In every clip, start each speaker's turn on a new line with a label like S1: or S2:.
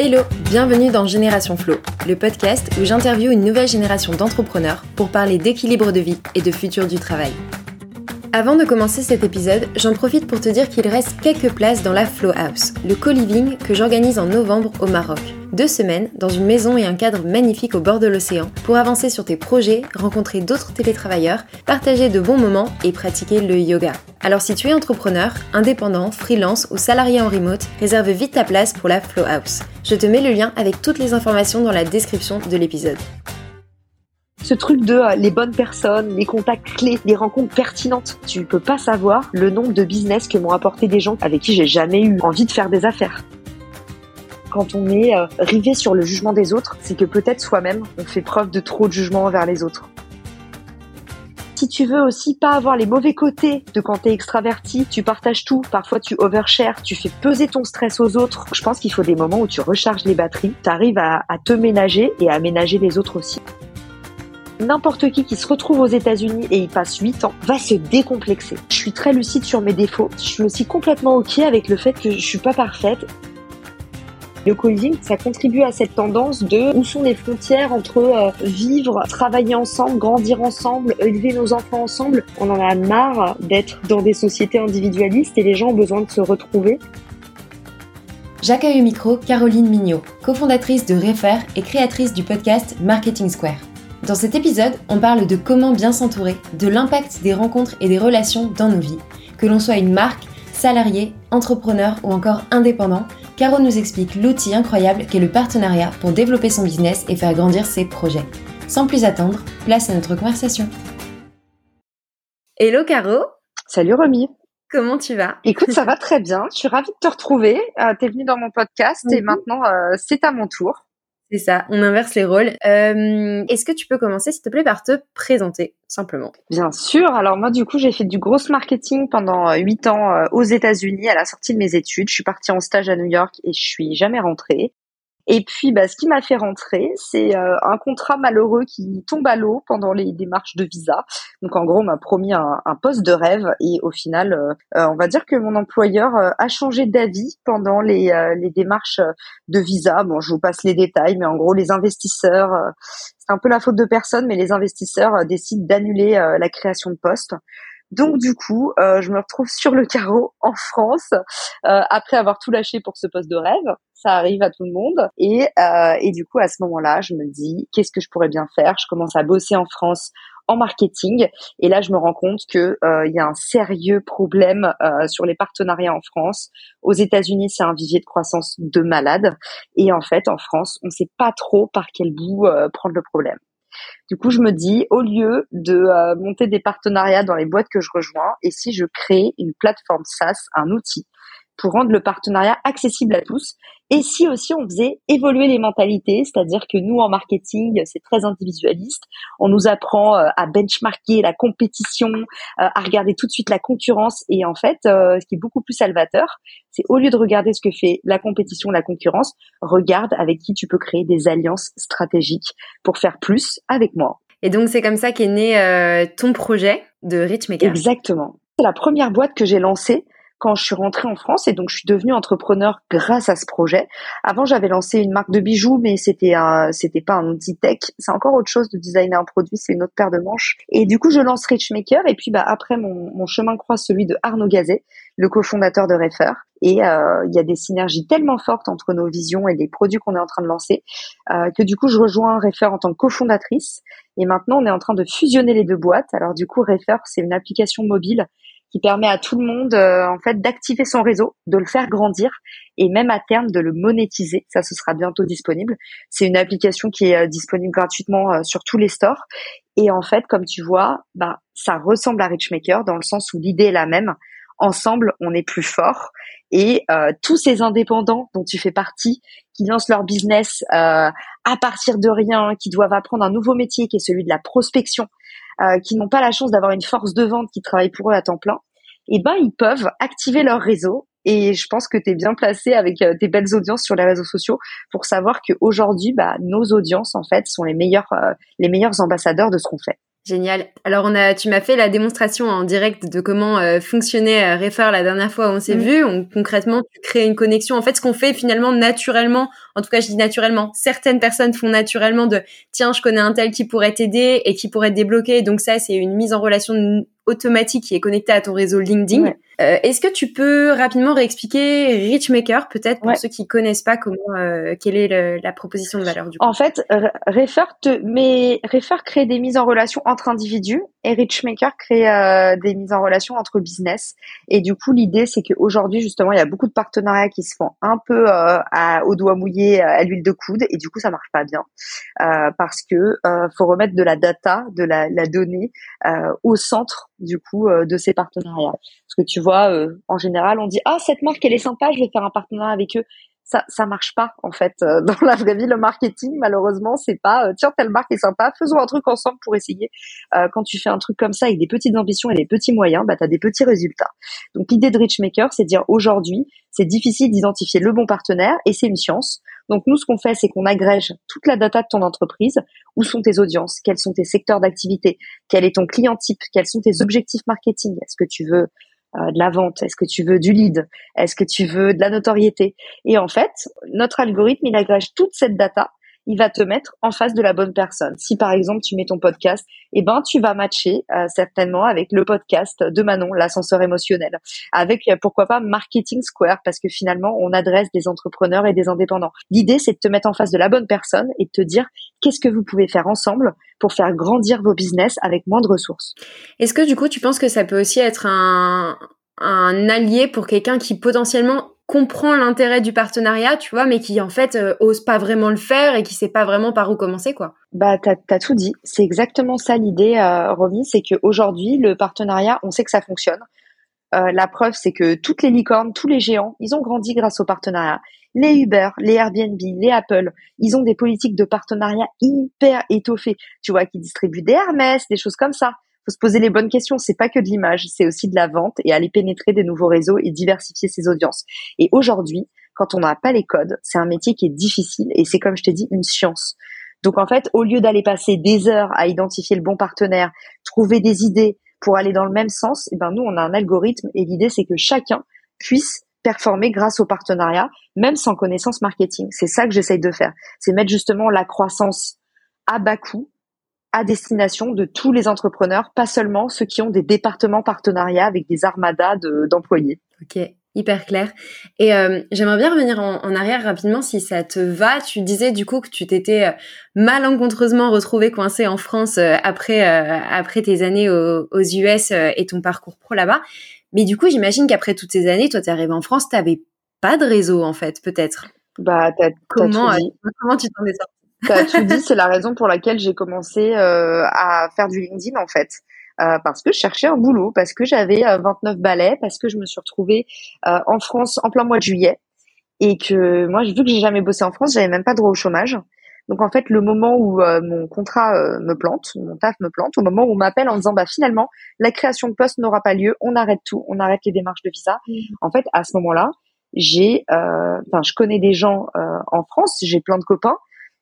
S1: Hello, bienvenue dans Génération Flow, le podcast où j'interviewe une nouvelle génération d'entrepreneurs pour parler d'équilibre de vie et de futur du travail. Avant de commencer cet épisode, j'en profite pour te dire qu'il reste quelques places dans la Flow House, le co-living que j'organise en novembre au Maroc. Deux semaines dans une maison et un cadre magnifique au bord de l'océan pour avancer sur tes projets, rencontrer d'autres télétravailleurs, partager de bons moments et pratiquer le yoga. Alors si tu es entrepreneur, indépendant, freelance ou salarié en remote, réserve vite ta place pour la Flow House. Je te mets le lien avec toutes les informations dans la description de l'épisode.
S2: Ce truc de euh, les bonnes personnes, les contacts clés, les rencontres pertinentes. Tu peux pas savoir le nombre de business que m'ont apporté des gens avec qui j'ai jamais eu envie de faire des affaires. Quand on est euh, rivé sur le jugement des autres, c'est que peut-être soi-même, on fait preuve de trop de jugement envers les autres. Si tu veux aussi pas avoir les mauvais côtés de quand t'es extraverti, tu partages tout, parfois tu overshare, tu fais peser ton stress aux autres. Je pense qu'il faut des moments où tu recharges les batteries, tu arrives à, à te ménager et à ménager les autres aussi n'importe qui qui se retrouve aux États-Unis et y passe 8 ans va se décomplexer. Je suis très lucide sur mes défauts. Je suis aussi complètement OK avec le fait que je suis pas parfaite. Le co ça contribue à cette tendance de où sont les frontières entre euh, vivre, travailler ensemble, grandir ensemble, élever nos enfants ensemble. On en a marre d'être dans des sociétés individualistes et les gens ont besoin de se retrouver.
S1: J'accueille au micro Caroline Mignot, cofondatrice de Refer et créatrice du podcast Marketing Square. Dans cet épisode, on parle de comment bien s'entourer, de l'impact des rencontres et des relations dans nos vies. Que l'on soit une marque, salarié, entrepreneur ou encore indépendant, Caro nous explique l'outil incroyable qu'est le partenariat pour développer son business et faire grandir ses projets. Sans plus attendre, place à notre conversation. Hello Caro
S2: Salut Romy
S1: Comment tu vas?
S2: Écoute, ça va très bien. Je suis ravie de te retrouver. Euh, tu es venue dans mon podcast et mhm. maintenant, euh, c'est à mon tour.
S1: C'est ça, on inverse les rôles. Euh, Est-ce que tu peux commencer, s'il te plaît, par te présenter, simplement?
S2: Bien sûr. Alors moi, du coup, j'ai fait du gros marketing pendant euh, huit ans euh, aux États-Unis à la sortie de mes études. Je suis partie en stage à New York et je suis jamais rentrée. Et puis, bah, ce qui m'a fait rentrer, c'est euh, un contrat malheureux qui tombe à l'eau pendant les démarches de visa. Donc, en gros, on m'a promis un, un, poste de rêve et au final, euh, euh, on va dire que mon employeur a changé d'avis pendant les, les démarches de visa. Bon, je vous passe les détails, mais en gros, les investisseurs, c'est un peu la faute de personne, mais les investisseurs décident d'annuler la création de poste. Donc du coup, euh, je me retrouve sur le carreau en France euh, après avoir tout lâché pour ce poste de rêve. Ça arrive à tout le monde. Et, euh, et du coup, à ce moment-là, je me dis, qu'est-ce que je pourrais bien faire? Je commence à bosser en France en marketing. Et là, je me rends compte que il y a un sérieux problème sur les partenariats en France. Aux États-Unis, c'est un vivier de croissance de malade. Et en fait, en France, on ne sait pas trop par quel bout prendre le problème. Du coup, je me dis, au lieu de euh, monter des partenariats dans les boîtes que je rejoins, et si je crée une plateforme SaaS, un outil? Pour rendre le partenariat accessible à tous. Et si aussi on faisait évoluer les mentalités, c'est-à-dire que nous en marketing, c'est très individualiste, on nous apprend euh, à benchmarker la compétition, euh, à regarder tout de suite la concurrence. Et en fait, euh, ce qui est beaucoup plus salvateur, c'est au lieu de regarder ce que fait la compétition, la concurrence, regarde avec qui tu peux créer des alliances stratégiques pour faire plus avec moi.
S1: Et donc c'est comme ça qu'est né ton projet de Richmaker.
S2: Exactement. C'est la première boîte que j'ai lancée quand je suis rentrée en France et donc je suis devenue entrepreneur grâce à ce projet. Avant, j'avais lancé une marque de bijoux, mais c'était un, c'était pas un outil tech. C'est encore autre chose de designer un produit, c'est une autre paire de manches. Et du coup, je lance Richmaker et puis bah après mon, mon chemin croise celui de Arnaud Gazet, le cofondateur de Refer. Et euh, il y a des synergies tellement fortes entre nos visions et les produits qu'on est en train de lancer euh, que du coup, je rejoins Refer en tant que cofondatrice. Et maintenant, on est en train de fusionner les deux boîtes. Alors du coup, Refer, c'est une application mobile qui permet à tout le monde euh, en fait d'activer son réseau, de le faire grandir et même à terme de le monétiser. Ça, ce sera bientôt disponible. C'est une application qui est euh, disponible gratuitement euh, sur tous les stores. Et en fait, comme tu vois, bah ça ressemble à Richmaker dans le sens où l'idée est la même. Ensemble, on est plus fort. Et tous ces indépendants dont tu fais partie, qui lancent leur business à partir de rien, qui doivent apprendre un nouveau métier qui est celui de la prospection, euh, qui n'ont pas la chance d'avoir une force de vente qui travaille pour eux à temps plein, eh ben ils peuvent activer leur réseau. Et je pense que tu es bien placé avec euh, tes belles audiences sur les réseaux sociaux pour savoir qu'aujourd'hui, bah, nos audiences en fait sont les meilleurs, euh, les meilleurs ambassadeurs de ce qu'on fait.
S1: Génial. Alors on a, tu m'as fait la démonstration en direct de comment euh, fonctionnait euh, Refer la dernière fois où on s'est mm. vu. On, concrètement, tu crées une connexion. En fait, ce qu'on fait finalement naturellement, en tout cas je dis naturellement, certaines personnes font naturellement de tiens, je connais un tel qui pourrait t'aider et qui pourrait te débloquer. Donc ça, c'est une mise en relation automatique qui est connectée à ton réseau LinkedIn. Euh, est-ce que tu peux rapidement réexpliquer Richmaker, peut-être pour ceux qui connaissent pas comment, euh, quelle est la proposition de valeur du coup?
S2: En fait, Refer, te, mais Refer crée des mises en relation entre individus et Richmaker crée euh, des mises en relation entre business. Et du coup, l'idée, c'est qu'aujourd'hui, justement, il y a beaucoup de partenariats qui se font un peu à, au doigt mouillé, à l'huile de coude, et du coup, ça marche pas bien parce que faut remettre de la data, de la, la donnée au centre du coup de ces partenariats. Parce que tu vois, en général, on dit ah cette marque elle est sympa, je vais faire un partenariat avec eux ça ça marche pas en fait euh, dans la vraie vie le marketing malheureusement c'est pas euh, tiens telle marque est sympa faisons un truc ensemble pour essayer. Euh, quand tu fais un truc comme ça avec des petites ambitions et des petits moyens bah tu as des petits résultats. Donc l'idée de Richmaker c'est de dire aujourd'hui c'est difficile d'identifier le bon partenaire et c'est une science. Donc nous ce qu'on fait c'est qu'on agrège toute la data de ton entreprise. Où sont tes audiences? Quels sont tes secteurs d'activité? Quel est ton client type? Quels sont tes objectifs marketing? Est-ce que tu veux euh, de la vente. Est-ce que tu veux du lead? Est-ce que tu veux de la notoriété? Et en fait, notre algorithme, il agrège toute cette data il va te mettre en face de la bonne personne. Si par exemple tu mets ton podcast, eh ben tu vas matcher euh, certainement avec le podcast de Manon, l'ascenseur émotionnel, avec euh, pourquoi pas Marketing Square parce que finalement on adresse des entrepreneurs et des indépendants. L'idée c'est de te mettre en face de la bonne personne et de te dire qu'est-ce que vous pouvez faire ensemble pour faire grandir vos business avec moins de ressources.
S1: Est-ce que du coup tu penses que ça peut aussi être un un allié pour quelqu'un qui potentiellement comprend l'intérêt du partenariat, tu vois, mais qui en fait euh, ose pas vraiment le faire et qui sait pas vraiment par où commencer, quoi.
S2: Bah, t'as as tout dit. C'est exactement ça l'idée, euh, Romy, c'est qu'aujourd'hui le partenariat, on sait que ça fonctionne. Euh, la preuve, c'est que toutes les licornes, tous les géants, ils ont grandi grâce au partenariat. Les Uber, les Airbnb, les Apple, ils ont des politiques de partenariat hyper étoffées. Tu vois, qui distribuent des Hermès, des choses comme ça faut se poser les bonnes questions. C'est pas que de l'image, c'est aussi de la vente et aller pénétrer des nouveaux réseaux et diversifier ses audiences. Et aujourd'hui, quand on n'a pas les codes, c'est un métier qui est difficile et c'est comme je t'ai dit une science. Donc en fait, au lieu d'aller passer des heures à identifier le bon partenaire, trouver des idées pour aller dans le même sens, eh ben nous on a un algorithme et l'idée c'est que chacun puisse performer grâce au partenariat, même sans connaissance marketing. C'est ça que j'essaye de faire. C'est mettre justement la croissance à bas coût à destination de tous les entrepreneurs, pas seulement ceux qui ont des départements partenariats avec des armadas d'employés.
S1: ok, hyper clair. Et euh, j'aimerais bien revenir en, arrière rapidement si ça te va. Tu disais du coup que tu t'étais euh, malencontreusement retrouvé coincé en France euh, après après tes années aux, US et ton parcours pro là-bas. Mais du coup, j'imagine qu'après toutes ces années, toi, t'es arrivé en France, t'avais pas de réseau en fait, peut-être.
S2: Bah, t'as,
S1: comment,
S2: tout dit.
S1: comment tu t'en es sorti
S2: T'as tout dit, c'est la raison pour laquelle j'ai commencé euh, à faire du LinkedIn en fait. Euh, parce que je cherchais un boulot, parce que j'avais 29 euh, balais, parce que je me suis retrouvée en France en plein mois de juillet et que moi, vu que j'ai jamais bossé en France, j'avais même pas droit au chômage. Donc en fait, le moment où mon contrat me plante, mon taf me plante, au moment où on m'appelle en disant bah finalement la création de poste n'aura pas lieu, on arrête tout, on arrête les démarches de visa. Mmh. En fait, à ce moment-là, j'ai, enfin, je connais des gens en France, j'ai plein de copains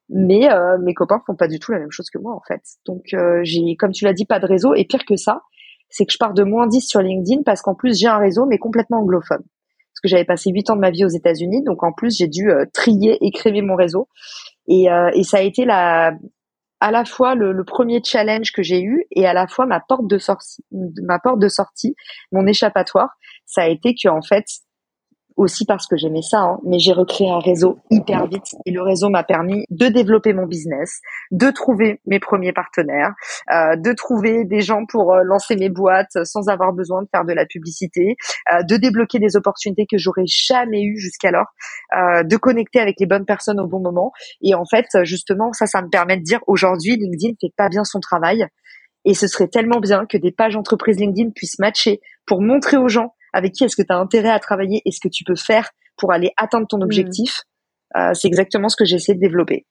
S2: mais euh, mes copains font pas du tout la même chose que moi en fait. Donc euh, j'ai, comme tu l'as dit, pas de réseau et pire que ça, c'est que je pars de moins 10 sur LinkedIn parce qu'en plus j'ai un réseau mais complètement anglophone. Parce que j'avais passé 8 ans de ma vie aux États-Unis, donc en plus j'ai dû euh, trier et mon réseau. Et, et ça a été la, à la fois le, le premier challenge que j'ai eu et à la fois ma porte de sortie, ma porte de sortie, mon échappatoire. Ça a été que en fait aussi parce que j'aimais ça, hein, mais j'ai recréé un réseau hyper vite et le réseau m'a permis de développer mon business, de trouver mes premiers partenaires, euh, de trouver des gens pour euh, lancer mes boîtes sans avoir besoin de faire de la publicité, euh, de débloquer des opportunités que j'aurais jamais eues jusqu'alors, euh, de connecter avec les bonnes personnes au bon moment. Et en fait, justement, ça, ça me permet de dire aujourd'hui, LinkedIn fait pas bien son travail. Et ce serait tellement bien que des pages entreprises LinkedIn puissent matcher pour montrer aux gens avec qui est-ce que tu as intérêt à travailler et ce que tu peux faire pour aller atteindre ton hmm. objectif. Euh, c'est exactement ce que j'essaie de développer.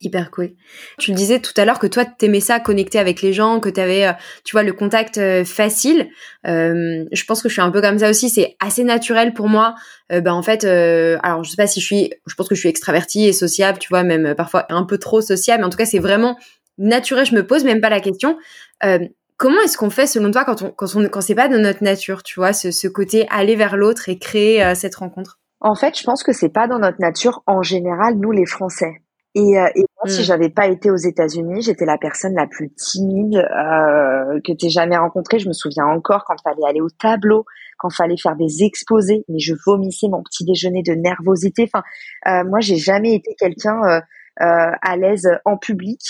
S1: Hyper cool. Tu le disais tout à l'heure que toi t'aimais ça connecter avec les gens, que tu avais euh, tu vois le contact euh, facile. je pense que je suis un peu comme ça aussi, c'est assez naturel pour moi. ben en fait alors je sais pas si je suis je pense que je suis extravertie et sociable, tu vois même parfois un peu trop sociable, mais en tout cas c'est vraiment naturel, je me pose même pas la question. Comment est-ce qu'on fait selon toi quand on quand on quand c'est pas de notre nature, tu vois, ce, ce côté aller vers l'autre et créer cette rencontre?
S2: En fait, je pense que c'est pas dans notre nature en général, nous les Français. Et, euh, et moi, si mm. j'avais pas été aux États-Unis, j'étais la personne la plus timide euh, que t'aies jamais rencontrée. Je me souviens encore quand fallait aller au tableau, quand fallait faire des exposés, mais je vomissais mon petit déjeuner de nervosité. Enfin, euh, moi, j'ai jamais été quelqu'un euh, euh à l'aise en public.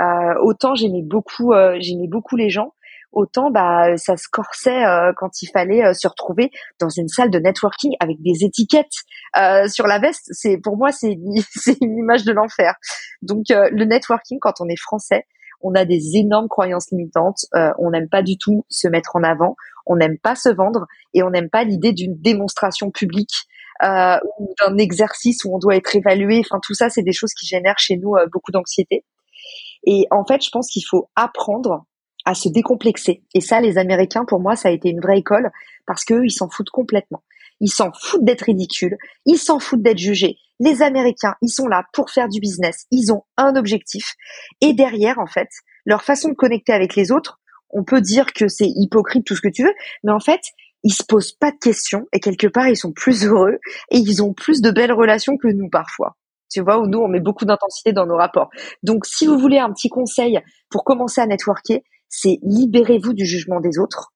S2: Euh, autant j'aimais beaucoup, j'aimais beaucoup les gens, autant bah ça se corsait euh, quand il fallait euh, se retrouver dans une salle de networking avec des étiquettes euh, sur la veste. C'est pour moi c'est c'est une image de l'enfer. Donc le networking quand on est français, on a des énormes croyances limitantes. on n'aime pas du tout se mettre en avant. On n'aime pas se vendre et on n'aime pas l'idée d'une démonstration publique euh, ou d'un exercice où on doit être évalué. Enfin, tout ça, c'est des choses qui génèrent chez nous beaucoup d'anxiété. Et en fait, je pense qu'il faut apprendre à se décomplexer. Et ça, les Américains, pour moi, ça a été une vraie école parce qu'eux, ils s'en foutent complètement. Ils s'en foutent d'être ridicules. Ils s'en foutent d'être jugés. Les Américains, ils sont là pour faire du business. Ils ont un objectif. Et derrière, en fait, leur façon de connecter avec les autres, on peut dire que c'est hypocrite, tout ce que tu veux, mais en fait, ils se posent pas de questions et quelque part, ils sont plus heureux et ils ont plus de belles relations que nous parfois tu vois, où nous, on met beaucoup d'intensité dans nos rapports. Donc, si vous voulez un petit conseil pour commencer à networker, c'est libérez-vous du jugement des autres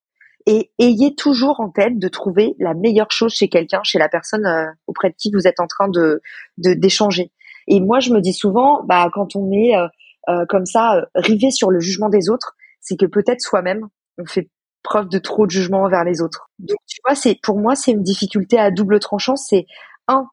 S2: et ayez toujours en tête de trouver la meilleure chose chez quelqu'un, chez la personne euh, auprès de qui vous êtes en train de d'échanger. et moi, je me dis souvent, bah, quand on est euh, euh, comme ça rivé sur le jugement des autres, c'est que peut-être soi-même on fait preuve de trop de jugement envers les autres. Donc, tu vois, c'est pour moi, c'est une difficulté à double tranchant. C'est un,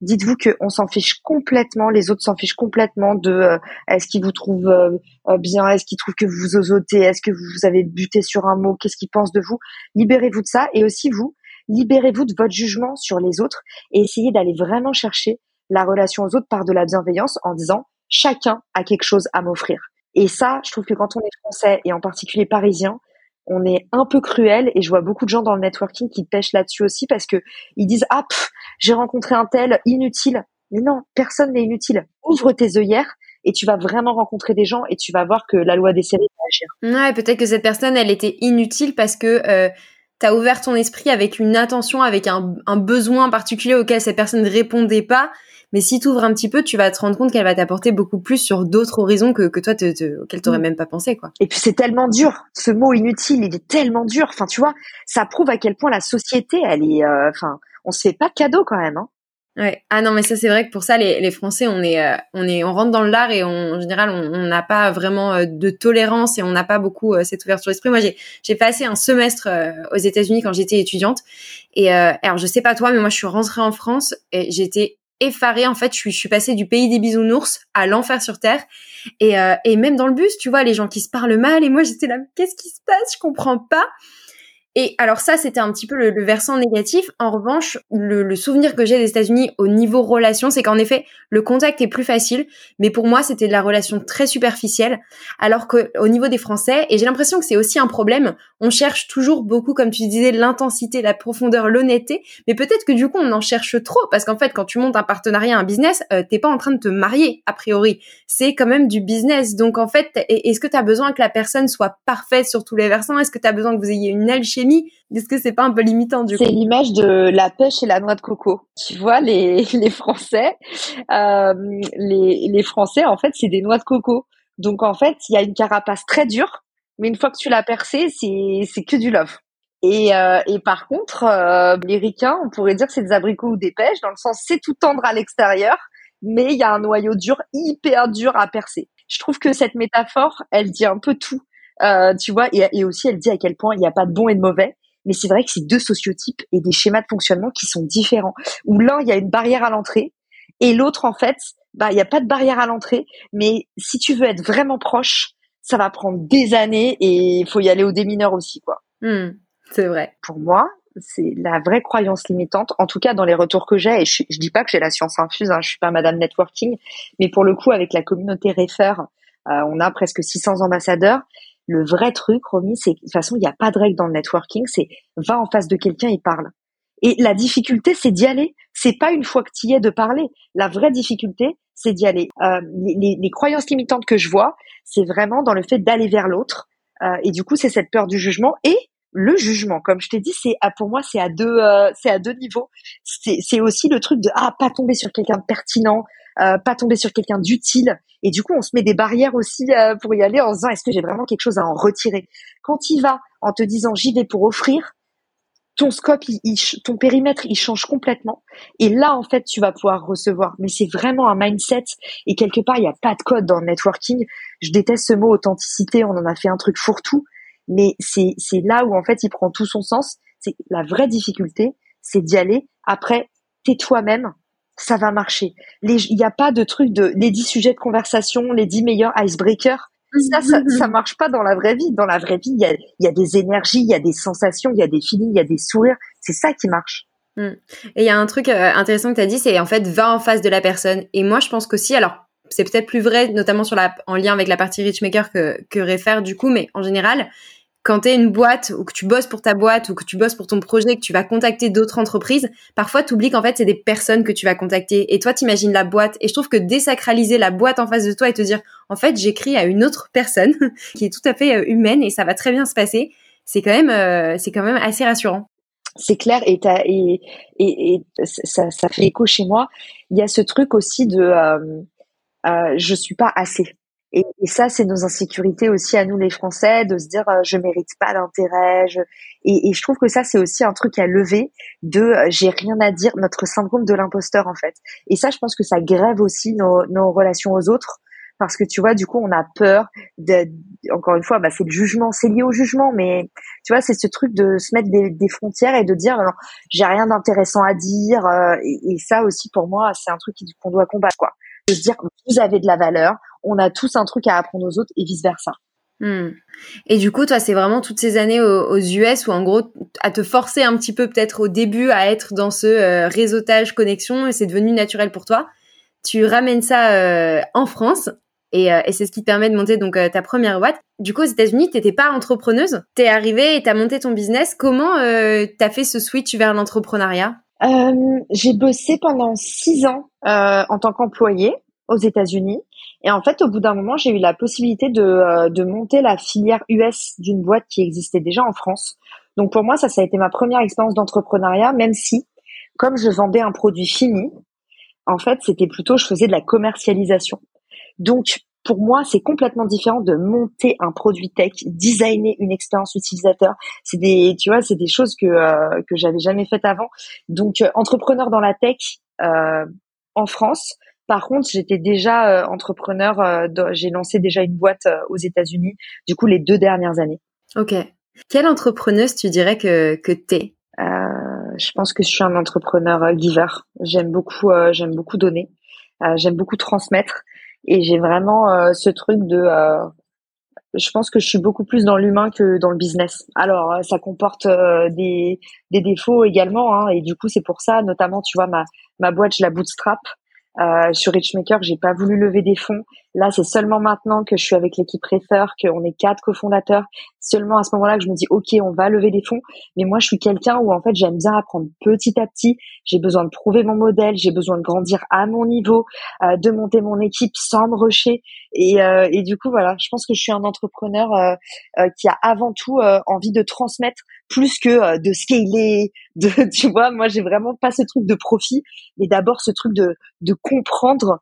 S2: dites-vous qu'on s'en fiche complètement, les autres s'en fichent complètement de euh, est-ce qu'ils vous trouvent euh, euh, bien, est-ce qu'ils trouvent que vous osotez, est-ce que vous avez buté sur un mot, qu'est-ce qu'ils pensent de vous. Libérez-vous de ça et aussi vous, libérez-vous de votre jugement sur les autres et essayez d'aller vraiment chercher la relation aux autres par de la bienveillance en disant chacun a quelque chose à m'offrir. Et ça, je trouve que quand on est français et en particulier parisien, on est un peu cruel et je vois beaucoup de gens dans le networking qui pêchent là-dessus aussi parce que ils disent ah j'ai rencontré un tel inutile mais non personne n'est inutile ouvre tes œillères et tu vas vraiment rencontrer des gens et tu vas voir que la loi des séries va
S1: agir. Ouais, peut-être que cette personne, elle était inutile parce que euh, tu as ouvert ton esprit avec une intention, avec un, un, besoin particulier auquel cette personne ne répondait pas mais si tu ouvres un petit peu, tu vas te rendre compte qu'elle va t'apporter beaucoup plus sur d'autres horizons que, que toi, te, te, auxquels t'aurais mm. même pas pensé, quoi.
S2: Et puis c'est tellement dur. Ce mot inutile, il est tellement dur. Enfin, tu vois, ça prouve à quel point la société, elle est, euh, enfin, on se fait pas de cadeaux quand même, hein.
S1: Ouais. Ah non, mais ça c'est vrai que pour ça, les, les Français, on est, euh, on est, on rentre dans l'art et on, en général, on n'a pas vraiment euh, de tolérance et on n'a pas beaucoup cette ouverture d'esprit. Moi, j'ai, j'ai passé un semestre aux États-Unis quand j'étais étudiante et alors je sais pas toi, mais moi je suis rentrée en France et j'étais effarée en fait je suis je suis passée du pays des bisounours à l'enfer sur terre et euh, et même dans le bus tu vois les gens qui se parlent mal et moi j'étais là qu'est-ce qui se passe? Je comprends pas et alors ça, c'était un petit peu le, versant négatif. En revanche, le, souvenir que j'ai des États-Unis au niveau relation, c'est qu'en effet, le contact est plus facile. Mais pour moi, c'était de la relation très superficielle. Alors qu'au niveau des Français, et j'ai l'impression que c'est aussi un problème, on cherche toujours beaucoup, comme tu disais, l'intensité, la profondeur, l'honnêteté. Mais peut-être que du coup, on en cherche trop. Parce qu'en fait, quand tu montes un partenariat, un business, euh, t'es pas en train de te marier, a priori. C'est quand même du business. Donc en fait, est-ce que tu as besoin que la personne soit parfaite sur tous les versants? Est-ce que tu as besoin que vous ayez une alchimie est-ce que c'est pas un peu limitant du
S2: coup C'est l'image de la pêche et la noix de coco. Tu vois, les, les Français, euh, les, les Français, en fait, c'est des noix de coco. Donc, en fait, il y a une carapace très dure, mais une fois que tu l'as percée, c'est, c'est que du love. Et, euh, et par contre, euh, les ricains, on pourrait dire que c'est des abricots ou des pêches, dans le sens c'est tout tendre à l'extérieur, mais il y a un noyau dur, hyper dur à percer. Je trouve que cette métaphore, elle dit un peu tout. Euh, tu vois, et, et, aussi elle dit à quel point il n'y a pas de bon et de mauvais. Mais c'est vrai que c'est deux sociotypes et des schémas de fonctionnement qui sont différents. Où l'un, il y a une barrière à l'entrée, et l'autre, en fait, bah, il n'y a pas de barrière à l'entrée. Mais si tu veux être vraiment proche, ça va prendre des années et il faut y aller au démineur aussi, quoi.
S1: Hmm, c'est vrai.
S2: Pour moi, c'est la vraie croyance limitante. En tout cas, dans les retours que j'ai, et je, je dis pas que j'ai la science infuse, hein, je suis pas Madame Networking, mais pour le coup, avec la communauté Refer, euh, on a presque 600 ambassadeurs le vrai truc, Romy, c'est de toute façon, il n'y a pas de règle dans le networking, c'est va en face de quelqu'un et parle. Et la difficulté, c'est d'y aller. c'est pas une fois que tu y es de parler. La vraie difficulté, c'est d'y aller. Euh, les, croyances limitantes que je vois, c'est vraiment dans le fait d'aller vers l'autre. Euh, et du coup, c'est cette peur du jugement et le jugement. Comme je t'ai dit, c'est pour moi, c'est à deux, euh, c'est à deux niveaux. C'est aussi le truc de ah pas tomber sur quelqu'un de pertinent, euh, pas tomber sur quelqu'un d'utile. Et du coup, on se met des barrières aussi euh, pour y aller en se disant est-ce que j'ai vraiment quelque chose à en retirer? Quand il va en te disant j'y vais pour offrir, ton scope, ton périmètre, il change complètement. Et là, en fait, tu vas pouvoir recevoir. Mais c'est vraiment un mindset. Et quelque part, il n'y a pas de code dans le networking. Je déteste ce mot authenticité. On en a fait un truc fourre-tout. Mais c'est, c'est là où, en fait, il prend tout son sens. C'est la vraie difficulté, c'est d'y aller. Après, t'es toi-même. Ça va marcher. Il n'y a pas de truc de les 10 sujets de conversation, les 10 meilleurs icebreakers. Ça, ça, ça marche pas dans la vraie vie. Dans la vraie vie, il y a, y a des énergies, il y a des sensations, il y a des feelings, il y a des sourires. C'est ça qui marche.
S1: Hmm. Et il y a un truc euh, intéressant que tu as dit, c'est en fait va en face de la personne. Et moi, je pense qu'aussi, alors c'est peut-être plus vrai, notamment sur la, en lien avec la partie Richmaker que, que Refer du coup, mais en général, quand tu es une boîte ou que tu bosses pour ta boîte ou que tu bosses pour ton projet, que tu vas contacter d'autres entreprises, parfois tu oublies qu'en fait c'est des personnes que tu vas contacter et toi tu imagines la boîte et je trouve que désacraliser la boîte en face de toi et te dire en fait j'écris à une autre personne qui est tout à fait euh, humaine et ça va très bien se passer, c'est quand même euh, c'est quand même assez rassurant.
S2: C'est clair et, ça, fait écho chez moi. Il y a ce truc aussi de euh, euh, je suis pas assez. Et, ça, c'est nos insécurités aussi à nous les Français, de se dire euh, je mérite pas d'intérêt. Et, et, je trouve que ça, c'est aussi un truc à lever de euh, j'ai rien à dire, notre syndrome de l'imposteur en fait. Et ça, je pense que ça grève aussi nos, nos relations aux autres parce que tu vois, du coup, on a peur de, encore une fois, bah, c'est le jugement, c'est lié au jugement, mais tu vois, c'est ce truc de se mettre des, des frontières et de dire, j'ai rien d'intéressant à dire, euh, et, et, ça aussi, pour moi, c'est un truc qu'on doit combattre, quoi. De se dire, vous avez de la valeur, on a tous un truc à apprendre aux autres et vice versa.
S1: Hmm. Et du coup, toi, c'est vraiment toutes ces années aux, US où, en gros, à te forcer un petit peu, peut-être au début, à être dans ce euh, réseautage, connexion, et c'est devenu naturel pour toi. Tu ramènes ça euh, en France, et, euh, et c'est ce qui te permet de monter donc ta première boîte. Du coup, aux États-Unis, t'étais pas entrepreneuse. T'es arrivée et t'as monté ton business. Comment t'as fait ce switch vers l'entrepreneuriat?
S2: J'ai bossé pendant six ans en tant qu'employée aux États-Unis. Et en fait, au bout d'un moment, j'ai eu la possibilité de, euh, de monter la filière US d'une boîte qui existait déjà en France. Donc pour moi, ça, ça a été ma première expérience d'entrepreneuriat, même si, comme je vendais un produit fini, en fait, c'était plutôt, je faisais de la commercialisation. Donc pour moi, c'est complètement différent de monter un produit tech, designer une expérience utilisateur. C'est des, tu vois, c'est des choses que euh, que j'avais jamais faites avant. Donc, euh, entrepreneur dans la tech euh, en France, par contre, j'étais déjà euh, entrepreneur. Euh, j'ai lancé déjà une boîte euh, aux États-Unis. Du coup, les deux dernières années.
S1: Ok. Quelle entrepreneuse tu dirais que que t'es?
S2: Je pense que je suis un entrepreneur giver. J'aime beaucoup, j'aime beaucoup donner. j'aime beaucoup transmettre. Et j'ai vraiment ce truc de je pense que je suis beaucoup plus dans l'humain que dans le business. Alors, ça comporte des, des défauts également, hein, et du coup, c'est pour ça, notamment, tu vois, ma, ma boîte, je la bootstrap. Euh, sur Richmaker, j'ai pas voulu lever des fonds. Là, c'est seulement maintenant que je suis avec l'équipe Refer, qu'on est quatre cofondateurs. Seulement à ce moment-là que je me dis, OK, on va lever des fonds. Mais moi, je suis quelqu'un où, en fait, j'aime bien apprendre petit à petit. J'ai besoin de prouver mon modèle. J'ai besoin de grandir à mon niveau, euh, de monter mon équipe sans me rusher. Et, euh, et, du coup, voilà, je pense que je suis un entrepreneur euh, euh, qui a avant tout envie de transmettre plus que de scaler. De, tu vois, moi, j'ai vraiment pas ce truc de profit, mais d'abord ce truc de, de comprendre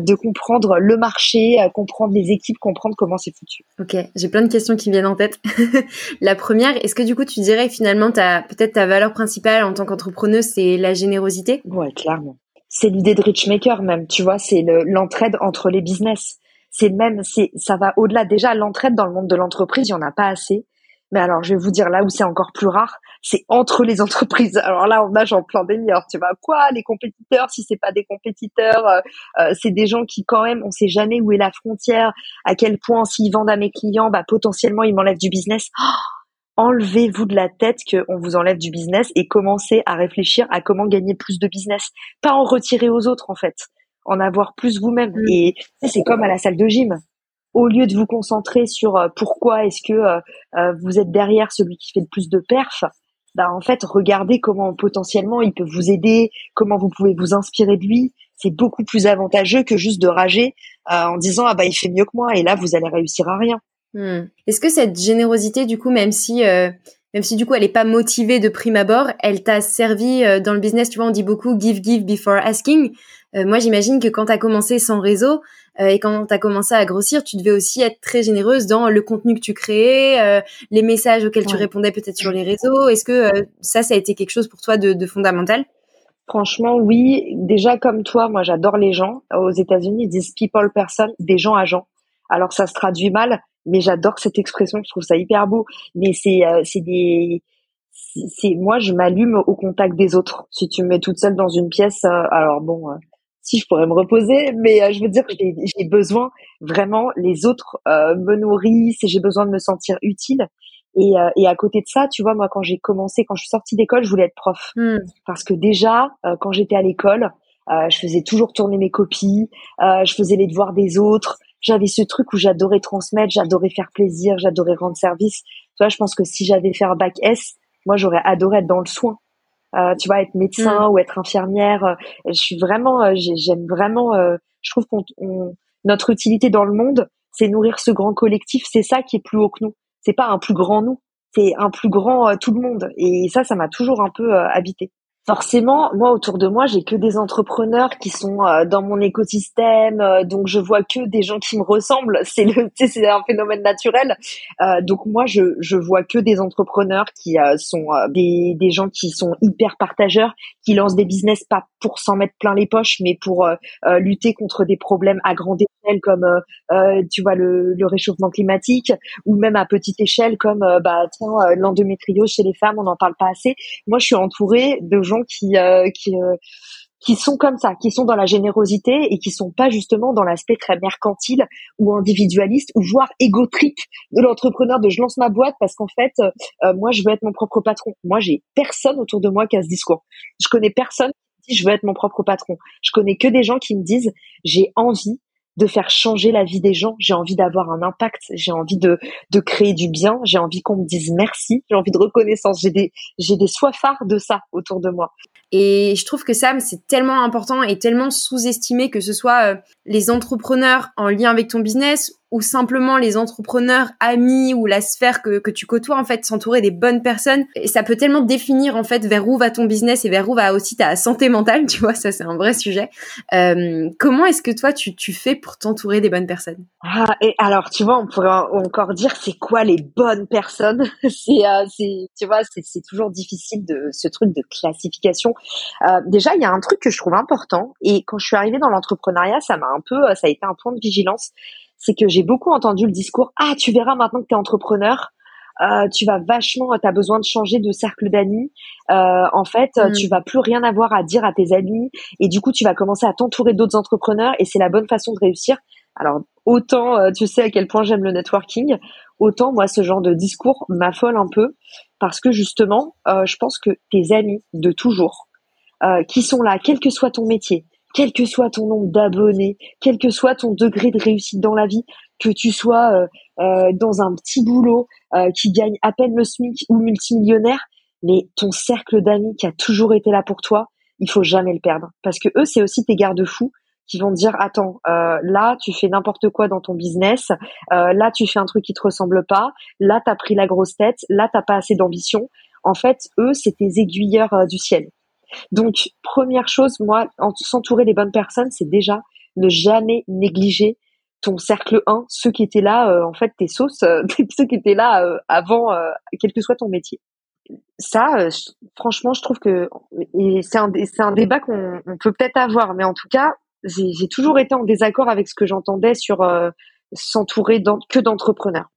S2: de comprendre le marché, à comprendre les équipes, comprendre comment c'est foutu.
S1: Ok, j'ai plein de questions qui viennent en tête. la première, est-ce que du coup tu dirais que finalement peut-être ta valeur principale en tant qu'entrepreneuse, c'est la générosité?
S2: Ouais, clairement. C'est l'idée de Richmaker même, tu vois, c'est l'entraide entre les business. C'est même, c'est, ça va au-delà. Déjà, l'entraide dans le monde de l'entreprise, il y en a pas assez. Mais alors, je vais vous dire là où c'est encore plus rare, c'est entre les entreprises. Alors là, on nage en plein délire. Tu vois quoi Les compétiteurs, si c'est pas des compétiteurs, euh, euh, c'est des gens qui quand même, on sait jamais où est la frontière, à quel point s'ils vendent à mes clients, bah potentiellement ils m'enlèvent du business. Oh Enlevez-vous de la tête qu'on vous enlève du business et commencez à réfléchir à comment gagner plus de business, pas en retirer aux autres en fait, en avoir plus vous-même. Mm. Et c'est comme à la salle de gym au lieu de vous concentrer sur euh, pourquoi est-ce que vous êtes derrière celui qui fait le plus de perf, bah en fait regardez comment potentiellement il peut vous aider, comment vous pouvez vous inspirer de lui. C'est beaucoup plus avantageux que juste de rager euh, en disant ah bah il fait mieux que moi et là vous allez réussir à rien.
S1: Hmm. Est-ce que cette générosité du coup même si euh, même si du coup elle est pas motivée de prime abord, elle t'a servi euh, dans le business, tu vois, on dit beaucoup give give before asking. moi j'imagine que quand tu as commencé sans réseau, euh, et quand tu as commencé à grossir, tu devais aussi être très généreuse dans le contenu que tu créais, euh, les messages auxquels tu répondais peut-être sur les réseaux. Est-ce que euh, ça, ça a été quelque chose pour toi de, de fondamental?
S2: Franchement, oui. Déjà comme toi, moi j'adore les gens. Aux États-Unis, ils disent people person, des gens agents. Alors ça se traduit mal, mais j'adore cette expression. Je trouve ça hyper beau. Mais c'est c'est des c'est moi je m'allume au contact des autres. Si tu me mets toute seule dans une pièce, alors bon, si je pourrais me reposer, mais euh, je veux dire que j'ai besoin vraiment, les autres euh, me nourrissent et j'ai besoin de me sentir utile. Et, euh, et à côté de ça, tu vois, moi quand j'ai commencé, quand je suis sortie d'école, je voulais être prof. Hmm. Parce que déjà, quand j'étais à l'école, je faisais toujours tourner mes copies, je faisais les devoirs des autres. J'avais ce truc où j'adorais transmettre, j'adorais faire plaisir, j'adorais rendre service. Tu vois, je pense que si j'avais fait un bac S, moi j'aurais adoré être dans le soin. Euh, tu vois, être médecin mm. ou être infirmière. Euh, je suis vraiment, euh, j'aime vraiment. je trouve qu'on notre utilité dans le monde, c'est nourrir ce grand collectif. C'est ça qui est plus haut que nous. C'est pas un plus grand nous, c'est un plus grand tout le monde. Et ça, ça m'a toujours un peu habité forcément, moi autour de moi, j'ai que des entrepreneurs qui sont euh, dans mon écosystème, euh, donc je vois que des gens qui me ressemblent. C'est un phénomène naturel. Euh, donc moi, je je vois que des entrepreneurs qui sont des gens qui sont hyper partageurs, qui lancent des business pas pour s'en mettre plein les poches, mais pour lutter contre des problèmes à comme tu vois le, le réchauffement climatique, ou même à petite échelle comme bah tiens l'endométriose chez les femmes, on n'en parle pas assez. Moi, je suis entourée de gens qui euh, qui euh, qui sont comme ça, qui sont dans la générosité et qui sont pas justement dans l'aspect très mercantile ou individualiste ou voire égotrique de l'entrepreneur de je lance ma boîte parce qu'en fait euh, moi je veux être mon propre patron. Moi j'ai personne autour de moi qui a ce discours. Je connais personne qui dit je veux être mon propre patron. Je connais que des gens qui me disent j'ai envie de faire changer la vie des gens. J'ai envie d'avoir un impact. J'ai envie de, de créer du bien. J'ai envie qu'on me dise merci. J'ai envie de reconnaissance. J'ai des, j'ai des soifards de ça autour de moi.
S1: Et je trouve que ça, c'est tellement important et tellement sous-estimé que ce soit euh, les entrepreneurs en lien avec ton business ou simplement les entrepreneurs amis ou la sphère que, que tu côtoies en fait s'entourer des bonnes personnes. Et ça peut tellement définir en fait vers où va ton business et vers où va aussi ta santé mentale tu vois ça c'est un vrai sujet. Euh, comment est-ce que toi tu, tu fais pour t'entourer des bonnes personnes?
S2: Ah et alors tu vois on pourrait encore dire c'est quoi les bonnes personnes? C'est euh, tu vois c'est toujours difficile de ce truc de classification. Euh, déjà il y a un truc que je trouve important et quand je suis arrivée dans l'entrepreneuriat ça m'a un peu ça a été un point de vigilance c'est que j'ai beaucoup entendu le discours ah tu verras maintenant que tu es entrepreneur. Euh, tu vas vachement tu as besoin de changer de cercle d'amis. Euh, en fait mm. tu vas plus rien avoir à dire à tes amis. Et du coup tu vas commencer à t'entourer d'autres entrepreneurs. Et c'est la bonne façon de réussir alors autant euh, tu sais à quel point j'aime le networking autant moi ce genre de discours m'affole un peu. Parce que justement je pense que tes amis de toujours qui sont là quel que soit ton métier quel que soit ton nombre d'abonnés, quel que soit ton degré de réussite dans la vie, que tu sois euh, euh, dans un petit boulot euh, qui gagne à peine le SMIC ou multimillionnaire, mais ton cercle d'amis qui a toujours été là pour toi, il faut jamais le perdre. Parce que eux, c'est aussi tes garde-fous qui vont te dire attends là tu fais n'importe quoi dans ton business là tu fais un truc qui te ressemble pas là t'as pris la grosse tête là t'as pas assez d'ambition en fait eux c'est tes aiguilleurs du ciel donc, première chose, moi, s'entourer des bonnes personnes, c'est déjà ne jamais négliger ton cercle 1, ceux qui étaient là, euh, en fait, tes sauces, euh, ceux qui étaient là euh, avant, quel que soit ton métier. Ça, franchement, je trouve que c'est un, c'est un débat qu'on peut peut-être avoir, mais en tout cas, j'ai toujours été en désaccord avec ce que j'entendais sur s'entourer que d'entrepreneurs.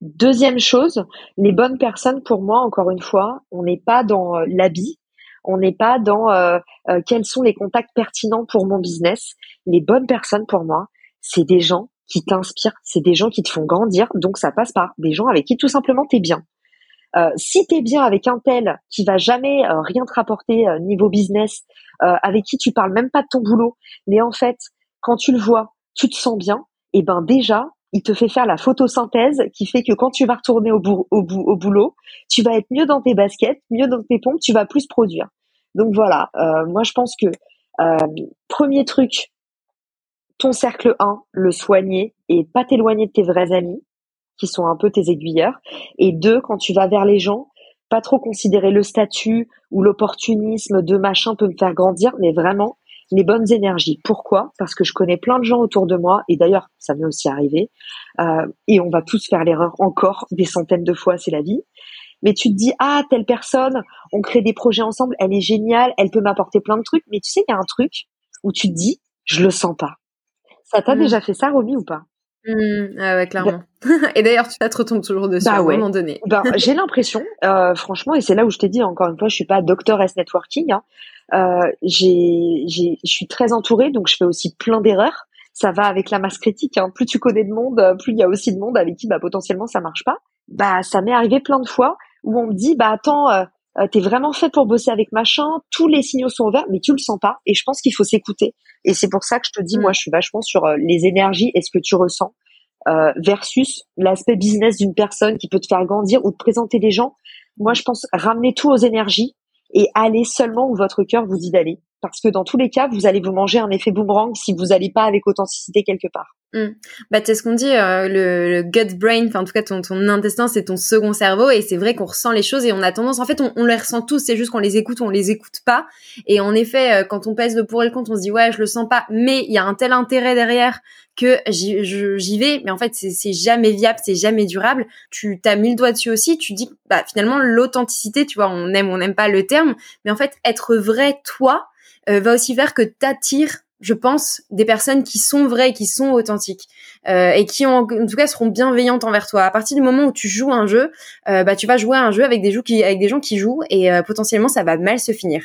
S2: Deuxième chose, les bonnes personnes, pour moi, encore une fois, on n'est pas dans l'habit, on n'est pas dans euh, euh, quels sont les contacts pertinents pour mon business. Les bonnes personnes pour moi, c'est des gens qui t'inspirent, c'est des gens qui te font grandir, donc ça passe par des gens avec qui tout simplement t'es bien. Euh, si t'es bien avec un tel qui va jamais euh, rien te rapporter niveau business, avec qui tu parles même pas de ton boulot, mais en fait quand tu le vois, tu te sens bien, et ben déjà il te fait faire la photosynthèse qui fait que quand tu vas retourner au, au, boulot, tu vas être mieux dans tes baskets, mieux dans tes pompes, tu vas plus produire. Donc voilà, euh, moi je pense que euh, premier truc, ton cercle 1, le soigner et pas t'éloigner de tes vrais amis qui sont un peu tes aiguilleurs. Et deux, quand tu vas vers les gens, pas trop considérer le statut ou l'opportunisme de machin peut me faire grandir, mais vraiment les bonnes énergies. Pourquoi? Parce que je connais plein de gens autour de moi, et d'ailleurs, ça m'est aussi arrivé, euh, et on va tous faire l'erreur encore des centaines de fois, c'est la vie. Mais tu te dis, ah, telle personne, on crée des projets ensemble, elle est géniale, elle peut m'apporter plein de trucs, mais tu sais, il y a un truc où tu te dis, je le sens pas. Ça t'a mmh. déjà fait ça, Romy, ou pas?
S1: Mmh, ah ouais, clairement. et d'ailleurs, tu te retombes toujours dessus bah à un moment donné.
S2: Ben, j'ai l'impression, euh, franchement, et c'est là où je t'ai dit encore une fois, je suis pas docteur S networking. Hein, euh, j'ai, j'ai, je suis très entourée, donc je fais aussi plein d'erreurs. Ça va avec la masse critique. Hein. Plus tu connais de monde, plus il y a aussi de monde avec qui, bah, potentiellement, ça marche pas. Bah, ça m'est arrivé plein de fois où on me dit, bah, attends, euh, euh, t'es vraiment fait pour bosser avec machin, tous les signaux sont ouverts, mais tu le sens pas. Et je pense qu'il faut s'écouter. Et c'est pour ça que je te dis, mm. moi, je suis vachement sur euh, les énergies et ce que tu ressens euh, versus l'aspect business d'une personne qui peut te faire grandir ou te présenter des gens. Moi, je pense ramener tout aux énergies et aller seulement où votre cœur vous dit d'aller. Parce que dans tous les cas, vous allez vous manger un effet boomerang si vous n'allez pas avec authenticité quelque part.
S1: Mm. Bah, c'est ce qu'on dit, euh, le, gut brain, enfin en tout cas ton, ton intestin, c'est ton second cerveau, et c'est vrai qu'on ressent les choses et on a tendance, en fait, on, on les ressent tous, c'est juste qu'on les écoute ou on les écoute pas. Et en effet, euh, quand on pèse le pour et le contre, on se dit ouais, je le sens pas, mais il y a un tel intérêt derrière que j'y vais, mais en fait c'est jamais viable, c'est jamais durable. Tu t'as mis le doigt dessus aussi, tu dis bah finalement l'authenticité, tu vois, on aime, on n'aime pas le terme, mais en fait être vrai toi euh, va aussi faire que t'attires je pense, des personnes qui sont vraies, qui sont authentiques euh, et qui en, tout cas seront bienveillantes envers toi. À partir du moment où tu joues un jeu, euh, bah tu vas jouer un jeu avec des, qui, avec des gens qui jouent et euh, potentiellement ça va mal se finir.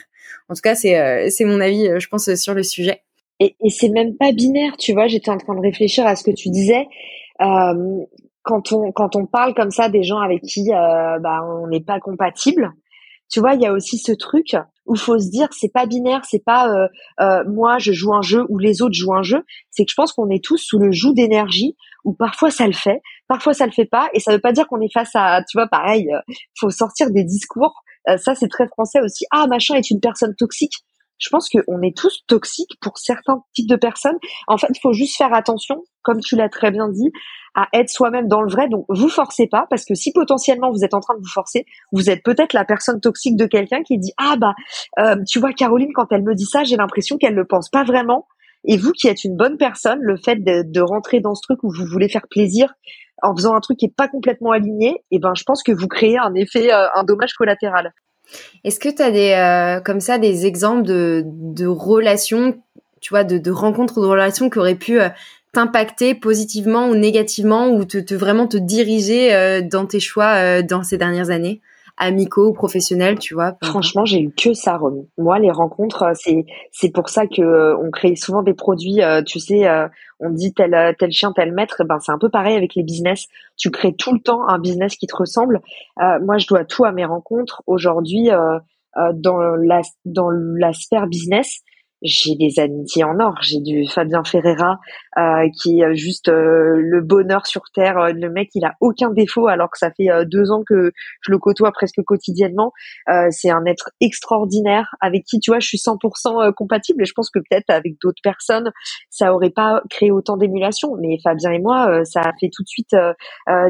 S1: En tout cas, c'est c'est mon avis, je pense, sur le sujet.
S2: Et, et c'est même pas binaire, tu vois. J'étais en train de réfléchir à ce que tu disais. quand on quand on parle comme ça des gens avec qui bah, on n'est pas compatible, tu vois, il y a aussi ce truc où faut se dire c'est pas binaire, c'est pas euh, euh, moi je joue un jeu ou les autres jouent un jeu. C'est que je pense qu'on est tous sous le joug d'énergie où parfois ça le fait, parfois ça le fait pas, et ça veut pas dire qu'on est face à, tu vois, pareil, euh, faut sortir des discours. ça c'est très français aussi. Ah machin est une personne toxique. Je pense qu'on est tous toxiques pour certains types de personnes. En fait, il faut juste faire attention, comme tu l'as très bien dit, à être soi-même dans le vrai. Donc, vous forcez pas, parce que si potentiellement vous êtes en train de vous forcer, vous êtes peut-être la personne toxique de quelqu'un qui dit ah bah euh, tu vois Caroline quand elle me dit ça, j'ai l'impression qu'elle ne pense pas vraiment. Et vous qui êtes une bonne personne, le fait de, rentrer dans ce truc où vous voulez faire plaisir en faisant un truc qui est pas complètement aligné, et eh ben je pense que vous créez un effet, euh, un dommage collatéral.
S1: Est-ce que tu as des euh, comme ça des exemples de, de relations, tu vois, de, de rencontres, de relations qui auraient pu t'impacter positivement ou négativement ou te, vraiment te diriger euh, dans tes choix euh, dans ces dernières années? Amicaux professionnels, tu vois
S2: Franchement, j'ai eu que ça, Romy. Moi, les rencontres, euh, c'est c'est pour ça que on crée souvent des produits. tu sais, on dit tel tel chien, tel maître. Ben c'est un peu pareil avec les business. Tu crées tout le temps un business qui te ressemble. moi, je dois tout à mes rencontres aujourd'hui dans la dans la sphère business j'ai des amitiés en or. J'ai du Fabien Ferreira euh, qui est juste euh, le bonheur sur terre. Euh, le mec, il a aucun défaut alors que ça fait deux ans que je le côtoie presque quotidiennement. c'est un être extraordinaire avec qui, tu vois, je suis 100% compatible. Et je pense que peut-être avec d'autres personnes, ça aurait pas créé autant d'émulation. Mais Fabien et moi, ça a fait tout de suite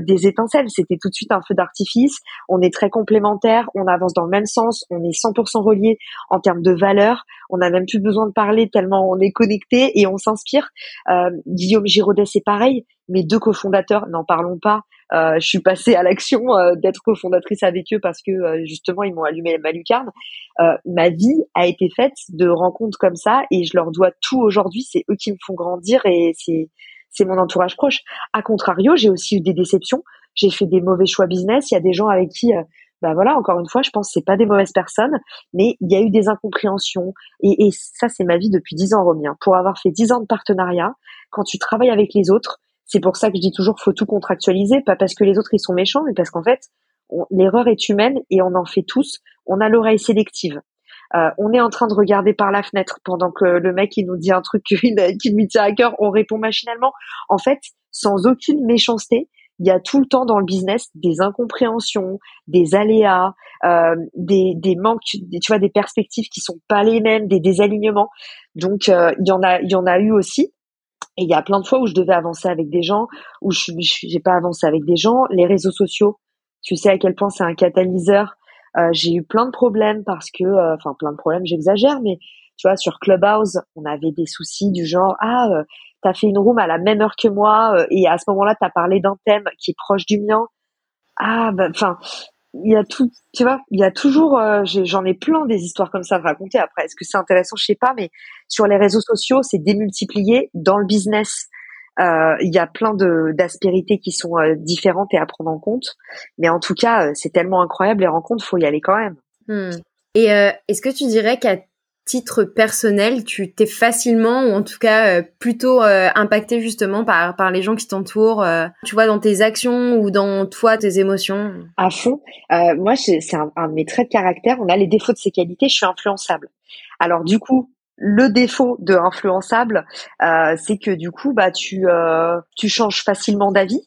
S2: des étincelles. C'était tout de suite un feu d'artifice. On est très complémentaires. On avance dans le même sens. On est 100% reliés en termes de valeurs. On n'a même plus besoin de parler tellement on est connecté et on s'inspire. Euh, Guillaume Giraudet, c'est pareil. Mes deux cofondateurs, n'en parlons pas. Euh, je suis passée à l'action euh, d'être cofondatrice avec eux parce que justement ils m'ont allumé ma lucarne. ma vie a été faite de rencontres comme ça et je leur dois tout aujourd'hui. C'est eux qui me font grandir et c'est c'est mon entourage proche. A contrario, j'ai aussi eu des déceptions. J'ai fait des mauvais choix business. Il y a des gens avec qui bah voilà, encore une fois, je pense que c'est pas des mauvaises personnes, mais il y a eu des incompréhensions. Et, et ça, c'est ma vie depuis dix ans, Romy. Pour avoir fait dix ans de partenariat, quand tu travailles avec les autres, c'est pour ça que je dis toujours faut tout contractualiser, pas parce que les autres ils sont méchants, mais parce qu'en fait, l'erreur est humaine et on en fait tous. On a l'oreille sélective. Euh, on est en train de regarder par la fenêtre pendant que le mec il nous dit un truc qui lui tient à cœur, on répond machinalement. En fait, sans aucune méchanceté, il y a tout le temps dans le business des incompréhensions, des aléas, euh, des, des manques, tu vois, des perspectives qui sont pas les mêmes, des désalignements. Donc euh, il y en a, il y en a eu aussi. Et il y a plein de fois où je devais avancer avec des gens, où je j'ai pas avancé avec des gens. Les réseaux sociaux, tu sais à quel point c'est un catalyseur. Euh, j'ai eu plein de problèmes parce que, euh, enfin plein de problèmes, j'exagère, mais tu vois sur Clubhouse, on avait des soucis du genre ah t'as fait une room à la même heure que moi euh, et à ce moment-là t'as parlé d'un thème qui est proche du mien. Ah bah enfin il y a tout, tu vois, il y a toujours, euh, j'en ai, plein des histoires comme ça à raconter. Après, est-ce que c'est intéressant, je sais pas, mais sur les réseaux sociaux, c'est démultiplié. Dans le business, euh, il y a plein d'aspérités qui sont différentes et à prendre en compte. Mais en tout cas, c'est tellement incroyable les rencontres, faut y aller quand même.
S1: Hmm. Et est-ce que tu dirais qu'à titre personnel, tu t'es facilement ou en tout cas euh, plutôt euh, impacté justement par par les gens qui t'entourent, euh, tu vois dans tes actions ou dans toi tes émotions?
S2: À fond. moi, c'est un, un, de mes traits de caractère. On a les défauts de ces qualités. Je suis influençable. Alors du coup, le défaut de influençable, c'est que du coup, bah tu tu changes facilement d'avis.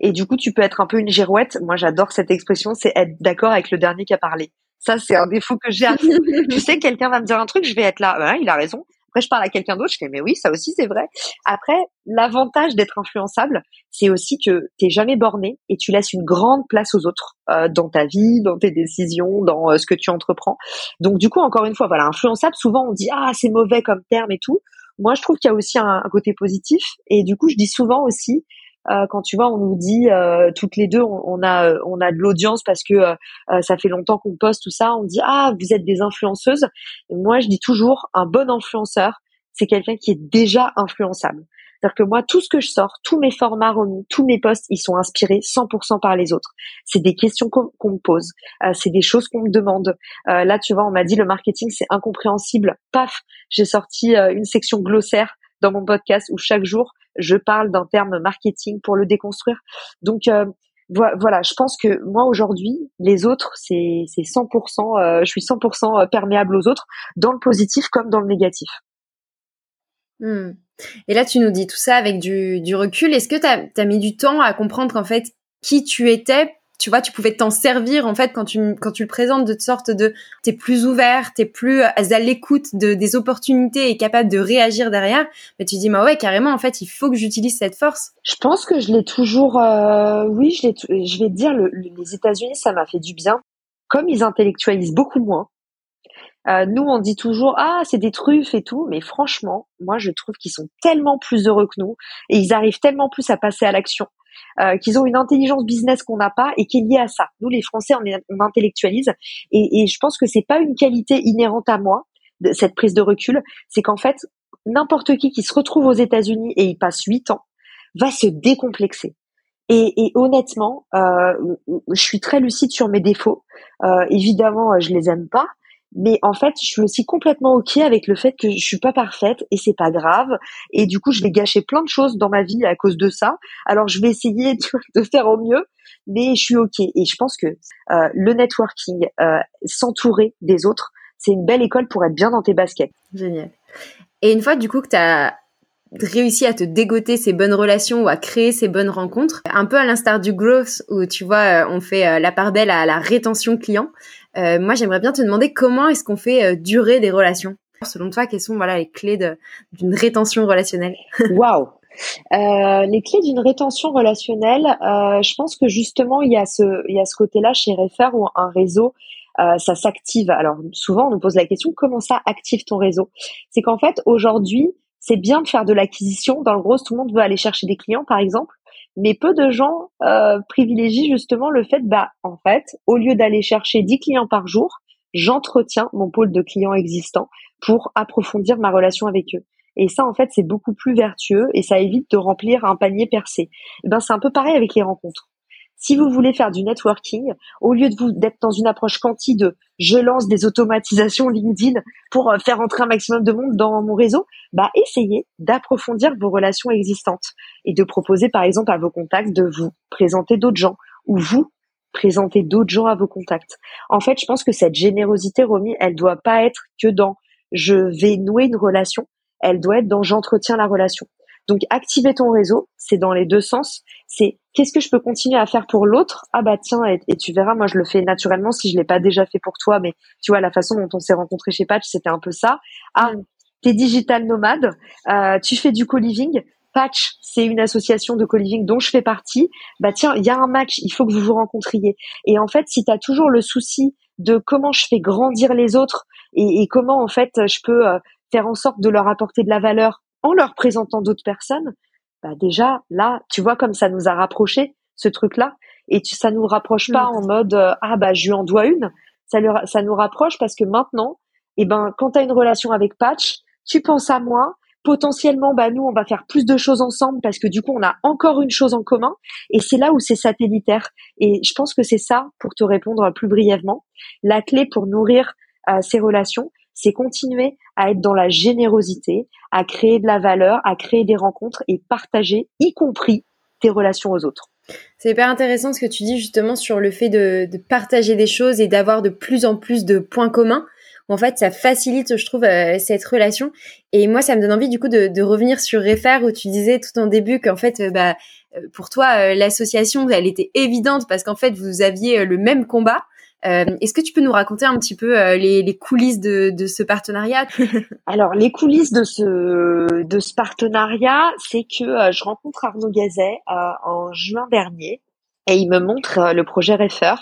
S2: Et du coup, tu peux être un peu une girouette. Moi, j'adore cette expression, c'est être d'accord avec le dernier qui a parlé. Ça, c'est un défaut que j'ai. tu sais, quelqu'un va me dire un truc, je vais être là. Ouais, il a raison. Après, je parle à quelqu'un d'autre, je fais, mais oui, ça aussi, c'est vrai. Après, l'avantage d'être influençable, c'est aussi que t'es jamais borné et tu laisses une grande place aux autres euh, dans ta vie, dans tes décisions, dans euh, ce que tu entreprends. Donc, du coup, encore une fois, voilà, influençable, souvent on dit, ah, c'est mauvais comme terme et tout. Moi, je trouve qu'il y a aussi un, côté positif. Et du coup, je dis souvent aussi, euh, quand tu vois, on nous dit euh, toutes les deux, on, a on a de l'audience parce que euh, ça fait longtemps qu'on poste tout ça. On dit ah vous êtes des influenceuses. Moi je dis toujours un bon influenceur, c'est quelqu'un qui est déjà influençable. C'est-à-dire que moi, tout ce que je sors, tous mes formats remis, tous mes posts, ils sont inspirés 100% par les autres. C'est des questions qu'on me pose, c'est des choses qu'on me demande. là, tu vois, on m'a dit le marketing, c'est incompréhensible. Paf, j'ai sorti une section glossaire dans mon podcast où chaque jour je parle d'un terme marketing pour le déconstruire. Donc euh, voilà, je pense que moi aujourd'hui, les autres, c'est c'est 100%, euh, je suis 100% euh, perméable aux autres, dans le positif comme dans le négatif.
S1: Hmm. Et là, tu nous dis tout ça avec du, du recul. Est-ce que tu as, mis du temps à comprendre qu'en fait, qui tu étais tu vois, tu pouvais t'en servir en fait quand tu quand tu le présentes de sorte de t'es plus ouvert, t'es plus à l'écoute de des opportunités et capable de réagir derrière. Mais tu dis bah ouais carrément en fait il faut que j'utilise cette force.
S2: Je pense que je l'ai toujours. Euh, oui, je l'ai. Je vais te dire les États-Unis ça m'a fait du bien. Comme ils intellectualisent beaucoup moins. Euh, nous, on dit toujours ah c'est des truffes et tout, mais franchement, moi je trouve qu'ils sont tellement plus heureux que nous et ils arrivent tellement plus à passer à l'action. Euh, qu'ils ont une intelligence business qu'on n'a pas et qui est liée à ça. Nous, les Français, on, on intellectualise et, et, je pense que c'est pas une qualité inhérente à moi, de, cette prise de recul. C'est qu'en fait, n'importe qui qui se retrouve aux États-Unis et il passe huit ans va se décomplexer. Et, et honnêtement, euh, je suis très lucide sur mes défauts. Euh, évidemment, je les aime pas, mais en fait, je suis aussi complètement ok avec le fait que je suis pas parfaite et c'est pas grave. Et du coup, je vais gâcher plein de choses dans ma vie à cause de ça. Alors, je vais essayer de faire au mieux, mais je suis ok. Et je pense que euh, le networking, euh, s'entourer des autres, c'est une belle école pour être bien dans tes baskets.
S1: Génial. Et une fois du coup que tu as réussi à te dégoter ces bonnes relations ou à créer ces bonnes rencontres, un peu à l'instar du growth où tu vois, euh, on fait la part belle à la rétention client. Euh, moi, j'aimerais bien te demander comment est-ce qu'on fait euh, durer des relations? Selon toi, quelles sont voilà les clés d'une rétention relationnelle?
S2: Waouh euh, les clés d'une rétention relationnelle, euh, je pense que justement il y a ce il y a ce côté-là chez Refer où un réseau euh, ça s'active. Alors souvent on nous pose la question comment ça active ton réseau? C'est qu'en fait aujourd'hui c'est bien de faire de l'acquisition. Dans le gros, tout le monde veut aller chercher des clients par exemple, mais peu de gens euh, privilégient justement le fait, bah, en fait, au lieu d'aller chercher 10 clients par jour, j'entretiens mon pôle de clients existants pour approfondir ma relation avec eux. Et ça, en fait, c'est beaucoup plus vertueux et ça évite de remplir un panier percé. Et eh ben, c'est un peu pareil avec les rencontres. Si vous voulez faire du networking, au lieu de vous d'être dans une approche quanti de je lance des automatisations LinkedIn pour euh, faire entrer un maximum de monde dans mon réseau, bah essayez d'approfondir vos relations existantes et de proposer par exemple à vos contacts de vous présenter d'autres gens ou vous présenter d'autres gens à vos contacts. En fait, je pense que cette générosité, Romy, elle doit pas être que dans je vais nouer une relation, elle doit être dans j'entretiens la relation. Donc activer ton réseau, c'est dans les deux sens. C'est qu'est-ce que je peux continuer à faire pour l'autre? Ah bah tiens, et, tu verras, moi je le fais naturellement si je l'ai pas déjà fait pour toi, mais tu vois la façon dont on s'est rencontré chez Patch, c'était un peu ça. Ah, mm. t'es digital nomade, euh, tu fais du co-living. Patch, c'est une association de co-living dont je fais partie. Bah tiens, il y a un match, il faut que vous vous rencontriez. Et en fait, si tu as toujours le souci de comment je fais grandir les autres et, comment en fait je peux euh, faire en sorte de leur apporter de la valeur en leur présentant d'autres personnes, bah déjà là, tu vois comme ça nous a rapprochés ce truc-là et tu, ça nous rapproche pas en mode euh, ah bah je lui en dois une, ça, ça nous rapproche parce que maintenant, eh ben quand tu as une relation avec Patch, tu penses à moi, potentiellement bah nous on va faire plus de choses ensemble parce que du coup on a encore une chose en commun. Et c'est là où c'est satellitaire. Et je pense que c'est ça pour te répondre plus brièvement la clé pour nourrir euh, ces relations c'est continuer à être dans la générosité, à créer de la valeur, à créer des rencontres et partager, y compris tes relations aux autres.
S1: C'est hyper intéressant ce que tu dis justement sur le fait de, partager des choses et d'avoir de plus en plus de points communs en fait, ça facilite, je trouve, euh, cette relation. Et moi, ça me donne envie, du coup, de, revenir sur Refer, où tu disais tout en début qu'en fait, euh, bah, euh, pour toi, l'association, elle était évidente parce qu'en fait, vous aviez le même combat. Est-ce que tu peux nous raconter un petit peu les, les, coulisses de, de ce partenariat?
S2: Alors, les coulisses de ce, de ce partenariat, c'est que je rencontre Arnaud Gazet en juin dernier et il me montre le projet Refer.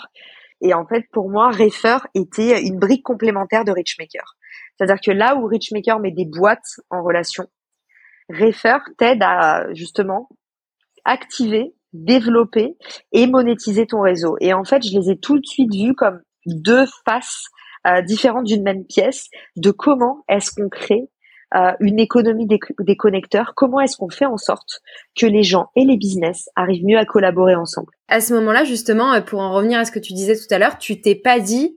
S2: Et en fait, pour moi, Refer était une brique complémentaire de Richmaker. C'est-à-dire que là où Richmaker met des boîtes en relation, Refer t'aide à justement activer, développer et monétiser ton réseau. Et en fait, je les ai tout de suite vus comme deux faces euh, différentes d'une même pièce de comment est-ce qu'on crée euh, une économie des, des connecteurs, comment est-ce qu'on fait en sorte que les gens et les business arrivent mieux à collaborer ensemble
S1: À ce moment-là, justement, euh, pour en revenir à ce que tu disais tout à l'heure, tu t'es pas dit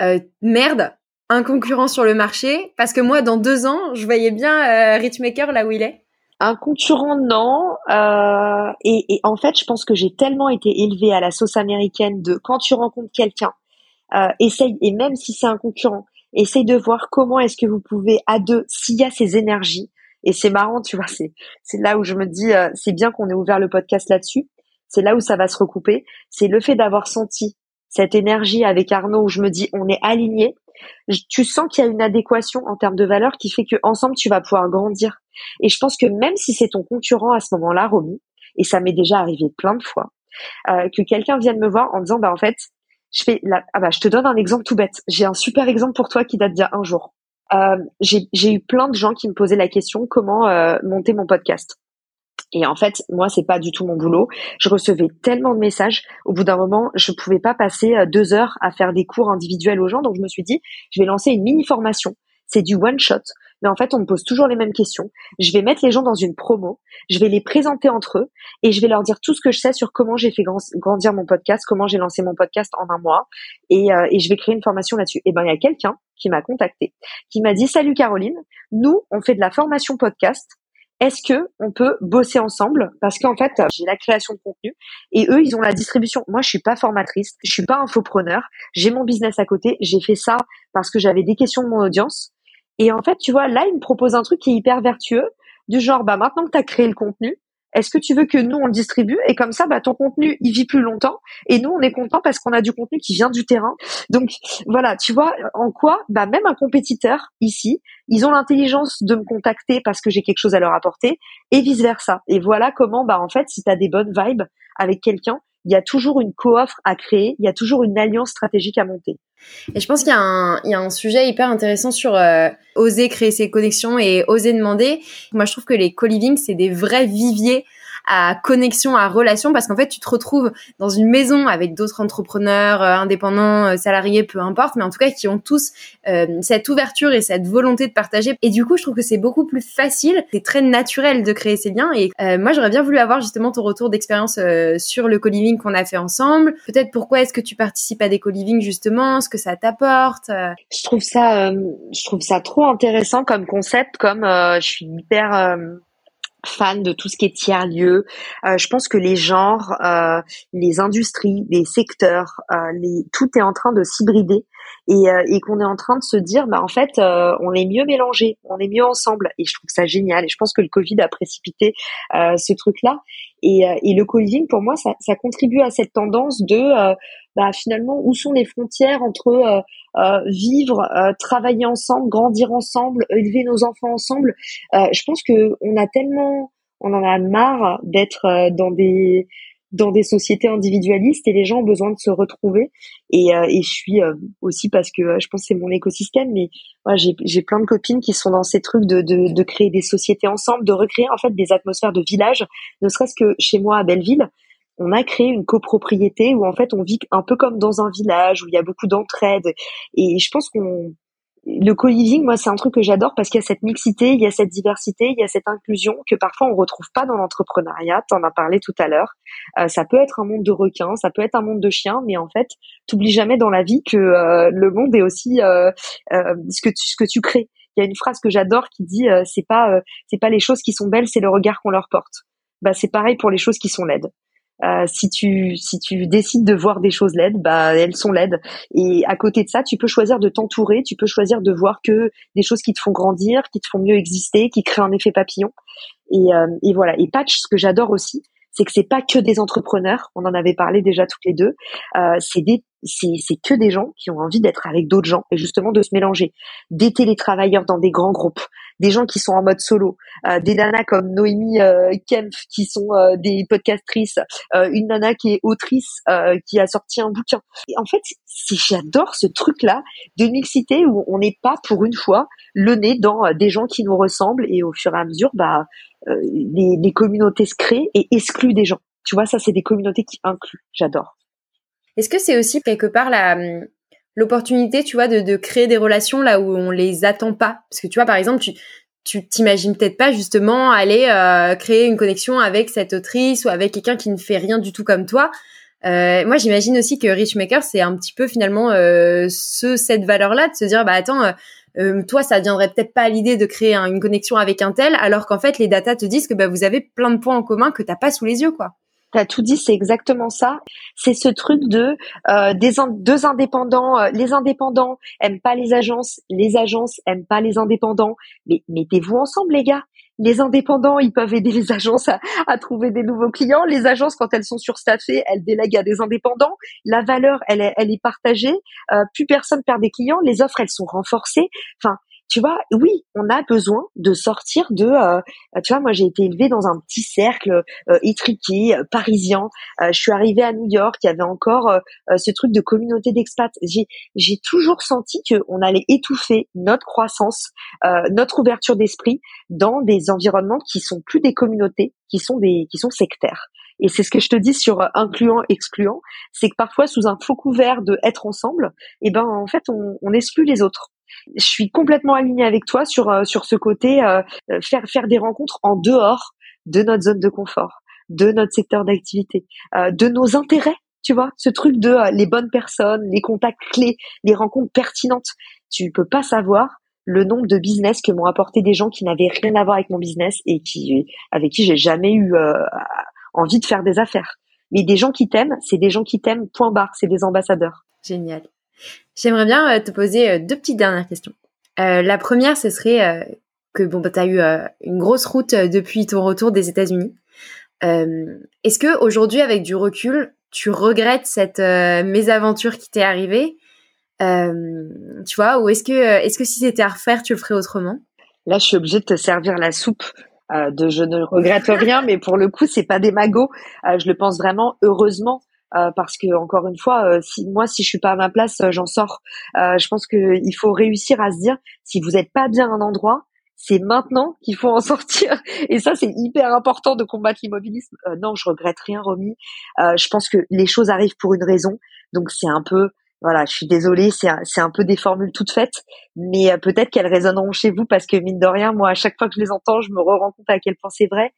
S1: euh, merde, un concurrent sur le marché, parce que moi, dans deux ans, je voyais bien Richmaker là où il est.
S2: Un concurrent, non. Euh, et, en fait, je pense que j'ai tellement été élevée à la sauce américaine de quand tu rencontres quelqu'un, euh, essaye, et même si c'est un concurrent, Essaye de voir comment est-ce que vous pouvez à deux, s'il y a ces énergies. Et c'est marrant, tu vois, c'est c'est là où je me dis, euh, c'est bien qu'on ait ouvert le podcast là-dessus. C'est là où ça va se recouper. C'est le fait d'avoir senti cette énergie avec Arnaud où je me dis, on est aligné. Tu sens qu'il y a une adéquation en termes de valeur qui fait que ensemble tu vas pouvoir grandir. Et je pense que même si c'est ton concurrent à ce moment-là, Romy, et ça m'est déjà arrivé plein de fois, euh, que quelqu'un vienne me voir en disant, bah en fait, je fais la... ah bah je te donne un exemple tout bête. J'ai un super exemple pour toi qui date d'il y a un jour. Euh, j'ai eu plein de gens qui me posaient la question comment euh, monter mon podcast. Et en fait, moi, c'est pas du tout mon boulot. Je recevais tellement de messages. Au bout d'un moment, je pouvais pas passer euh, deux heures à faire des cours individuels aux gens. Donc, je me suis dit, je vais lancer une mini formation. C'est du one shot mais en fait, on me pose toujours les mêmes questions. Je vais mettre les gens dans une promo, je vais les présenter entre eux et je vais leur dire tout ce que je sais sur comment j'ai fait grandir mon podcast, comment j'ai lancé mon podcast en un mois et, euh, et je vais créer une formation là-dessus. Et ben, il y a quelqu'un qui m'a contacté, qui m'a dit salut Caroline, nous on fait de la formation podcast. Est-ce que on peut bosser ensemble? Parce qu'en fait, j'ai la création de contenu et eux, ils ont la distribution. Moi, je suis pas formatrice, je suis pas infopreneur. J'ai mon business à côté. J'ai fait ça parce que j'avais des questions de mon audience et en fait, tu vois, là, il me propose un truc qui est hyper vertueux, du genre, bah maintenant que tu as créé le contenu, est-ce que tu veux que nous on le distribue et comme ça bah ton contenu il vit plus longtemps et nous on est content parce qu'on a du contenu qui vient du terrain. Donc voilà, tu vois en quoi bah même un compétiteur ici, ils ont l'intelligence de me contacter parce que j'ai quelque chose à leur apporter et vice versa. Et voilà comment bah en fait si tu as des bonnes vibes avec quelqu'un, il y a toujours une co-offre à créer, il y a toujours une alliance stratégique à monter.
S1: Et je pense qu'il y, y, a un sujet hyper intéressant sur euh, oser créer ses connexions et oser demander. Moi, je trouve que les co-living, c'est des vrais viviers à connexion, à relation, parce qu'en fait, tu te retrouves dans une maison avec d'autres entrepreneurs, euh, indépendants, euh, salariés, peu importe, mais en tout cas qui ont tous euh, cette ouverture et cette volonté de partager. Et du coup, je trouve que c'est beaucoup plus facile, c'est très naturel de créer ces liens. Et moi, j'aurais bien voulu avoir justement ton retour d'expérience sur le co-living qu'on a fait ensemble. Peut-être pourquoi est-ce que tu participes à des co-living justement, ce que ça t'apporte.
S2: Je trouve ça, je trouve ça trop intéressant comme concept, comme je suis hyper fan de tout ce qui est tiers lieu. Euh, je pense que les genres, euh, les industries, les secteurs, euh, les, tout est en train de s'hybrider et, euh, et qu'on est en train de se dire bah en fait euh, on est mieux mélangé on est mieux ensemble et je trouve ça génial et je pense que le Covid a précipité euh, ce truc là et, et le co pour moi ça, ça, contribue à cette tendance de bah, finalement où sont les frontières entre vivre travailler ensemble grandir ensemble élever nos enfants ensemble. Je pense que on a tellement on en a marre d'être dans des dans des sociétés individualistes et les gens ont besoin de se retrouver. Et, euh, et je suis euh, aussi parce que euh, je pense que c'est mon écosystème, mais moi j'ai, j'ai plein de copines qui sont dans ces trucs de, de, de créer des sociétés ensemble, de recréer en fait des atmosphères de village, ne serait-ce que chez moi à Belleville. On a créé une copropriété où en fait on vit un peu comme dans un village où il y a beaucoup d'entraide et je pense qu'on le co-living, moi, c'est un truc que j'adore parce qu'il y a cette mixité, il y a cette diversité, il y a cette inclusion que parfois on retrouve pas dans l'entrepreneuriat. T'en as parlé tout à l'heure. Euh, ça peut être un monde de requins, ça peut être un monde de chiens, mais en fait, t'oublies jamais dans la vie que euh, le monde est aussi euh, ce que tu, ce que tu crées. Il y a une phrase que j'adore qui dit c'est pas c'est pas les choses qui sont belles, c'est le regard qu'on leur porte. Bah c'est pareil pour les choses qui sont laides. Euh, si tu si tu décides de voir des choses laides, bah elles sont laides. Et à côté de ça, tu peux choisir de t'entourer, tu peux choisir de voir que des choses qui te font grandir, qui te font mieux exister, qui créent un effet papillon. Et, euh, et voilà. Et Patch, ce que j'adore aussi, c'est que c'est pas que des entrepreneurs. On en avait parlé déjà toutes les deux. Euh, c'est des c'est que des gens qui ont envie d'être avec d'autres gens et justement de se mélanger. Des télétravailleurs dans des grands groupes, des gens qui sont en mode solo, euh, des nanas comme Noémie euh, Kempf qui sont euh, des podcastrices, euh, une nana qui est autrice euh, qui a sorti un bouquin. Et en fait, j'adore ce truc-là de mixité où on n'est pas pour une fois le nez dans des gens qui nous ressemblent et au fur et à mesure, bah, les, les communautés se créent et excluent des gens. Tu vois, ça, c'est des communautés qui incluent. J'adore.
S1: Est-ce que c'est aussi quelque part la l'opportunité, tu vois, de, de, créer des relations là où on les attend pas Parce que tu vois, par exemple, tu tu t'imagines peut-être pas justement aller euh, créer une connexion avec cette autrice ou avec quelqu'un qui ne fait rien du tout comme toi. Euh, moi, j'imagine aussi que Richmaker, c'est un petit peu finalement euh, ce cette valeur-là de se dire, bah attends, toi, ça viendrait peut-être pas à l'idée de créer une connexion avec un tel, alors qu'en fait, les datas te disent que bah, vous avez plein de points en commun que t'as pas sous les yeux, quoi.
S2: T'as tout dit, c'est exactement ça. C'est ce truc de euh, deux indépendants. Euh, les indépendants aiment pas les agences, les agences aiment pas les indépendants. Mais mettez-vous ensemble, les gars. Les indépendants, ils peuvent aider les agences à, trouver des nouveaux clients. Les agences, quand elles sont surstaffées, elles délèguent à des indépendants. La valeur, elle est, elle est partagée. Euh, plus personne perd des clients. Les offres, elles sont renforcées. Enfin, tu vois, oui, on a besoin de sortir de, euh, tu vois, moi j'ai été élevée dans un petit cercle euh, étriqué, euh, parisien. je suis arrivée à New York, il y avait encore ce truc de communauté d'expats. J'ai, j'ai toujours senti qu'on allait étouffer notre croissance, notre ouverture d'esprit dans des environnements qui sont plus des communautés, qui sont des, qui sont sectaires. Et c'est ce que je te dis sur incluant, excluant, c'est que parfois sous un faux couvert de être ensemble, eh ben en fait on, on exclut les autres je suis complètement alignée avec toi sur euh, sur ce côté euh, euh, faire faire des rencontres en dehors de notre zone de confort, de notre secteur d'activité, de nos intérêts. Tu vois, ce truc de les bonnes personnes, les contacts clés, les rencontres pertinentes. Tu peux pas savoir le nombre de business que m'ont apporté des gens qui n'avaient rien à voir avec mon business et qui avec qui j'ai jamais eu envie de faire des affaires. Mais des gens qui t'aiment, c'est des gens qui t'aiment. Point barre, c'est des ambassadeurs.
S1: Génial. J'aimerais bien euh, te poser euh, deux petites dernières questions. Euh, la première, ce serait que bon, bah, tu as eu une grosse route depuis ton retour des États-Unis. Est-ce que aujourd'hui, avec du recul, tu regrettes cette mésaventure qui t'est arrivée? Tu vois, ou est-ce que, est-ce que si c'était à refaire, tu le ferais autrement?
S2: Là, je suis obligée de te servir la soupe. de je ne regrette rien, mais pour le coup, c'est pas des magots. je le pense vraiment heureusement euh, parce que encore une fois, euh, si moi si je suis pas à ma place, euh, j'en sors. je pense qu'il faut réussir à se dire si vous n'êtes pas bien à un endroit, c'est maintenant qu'il faut en sortir. Et ça, c'est hyper important de combattre l'immobilisme. non, je regrette rien, Romy. je pense que les choses arrivent pour une raison. Donc c'est un peu, voilà, je suis désolée, c'est un, c'est un peu des formules toutes faites, mais peut-être qu'elles résonneront chez vous parce que mine de rien, moi, à chaque fois que je les entends, je me rends compte à quel point c'est vrai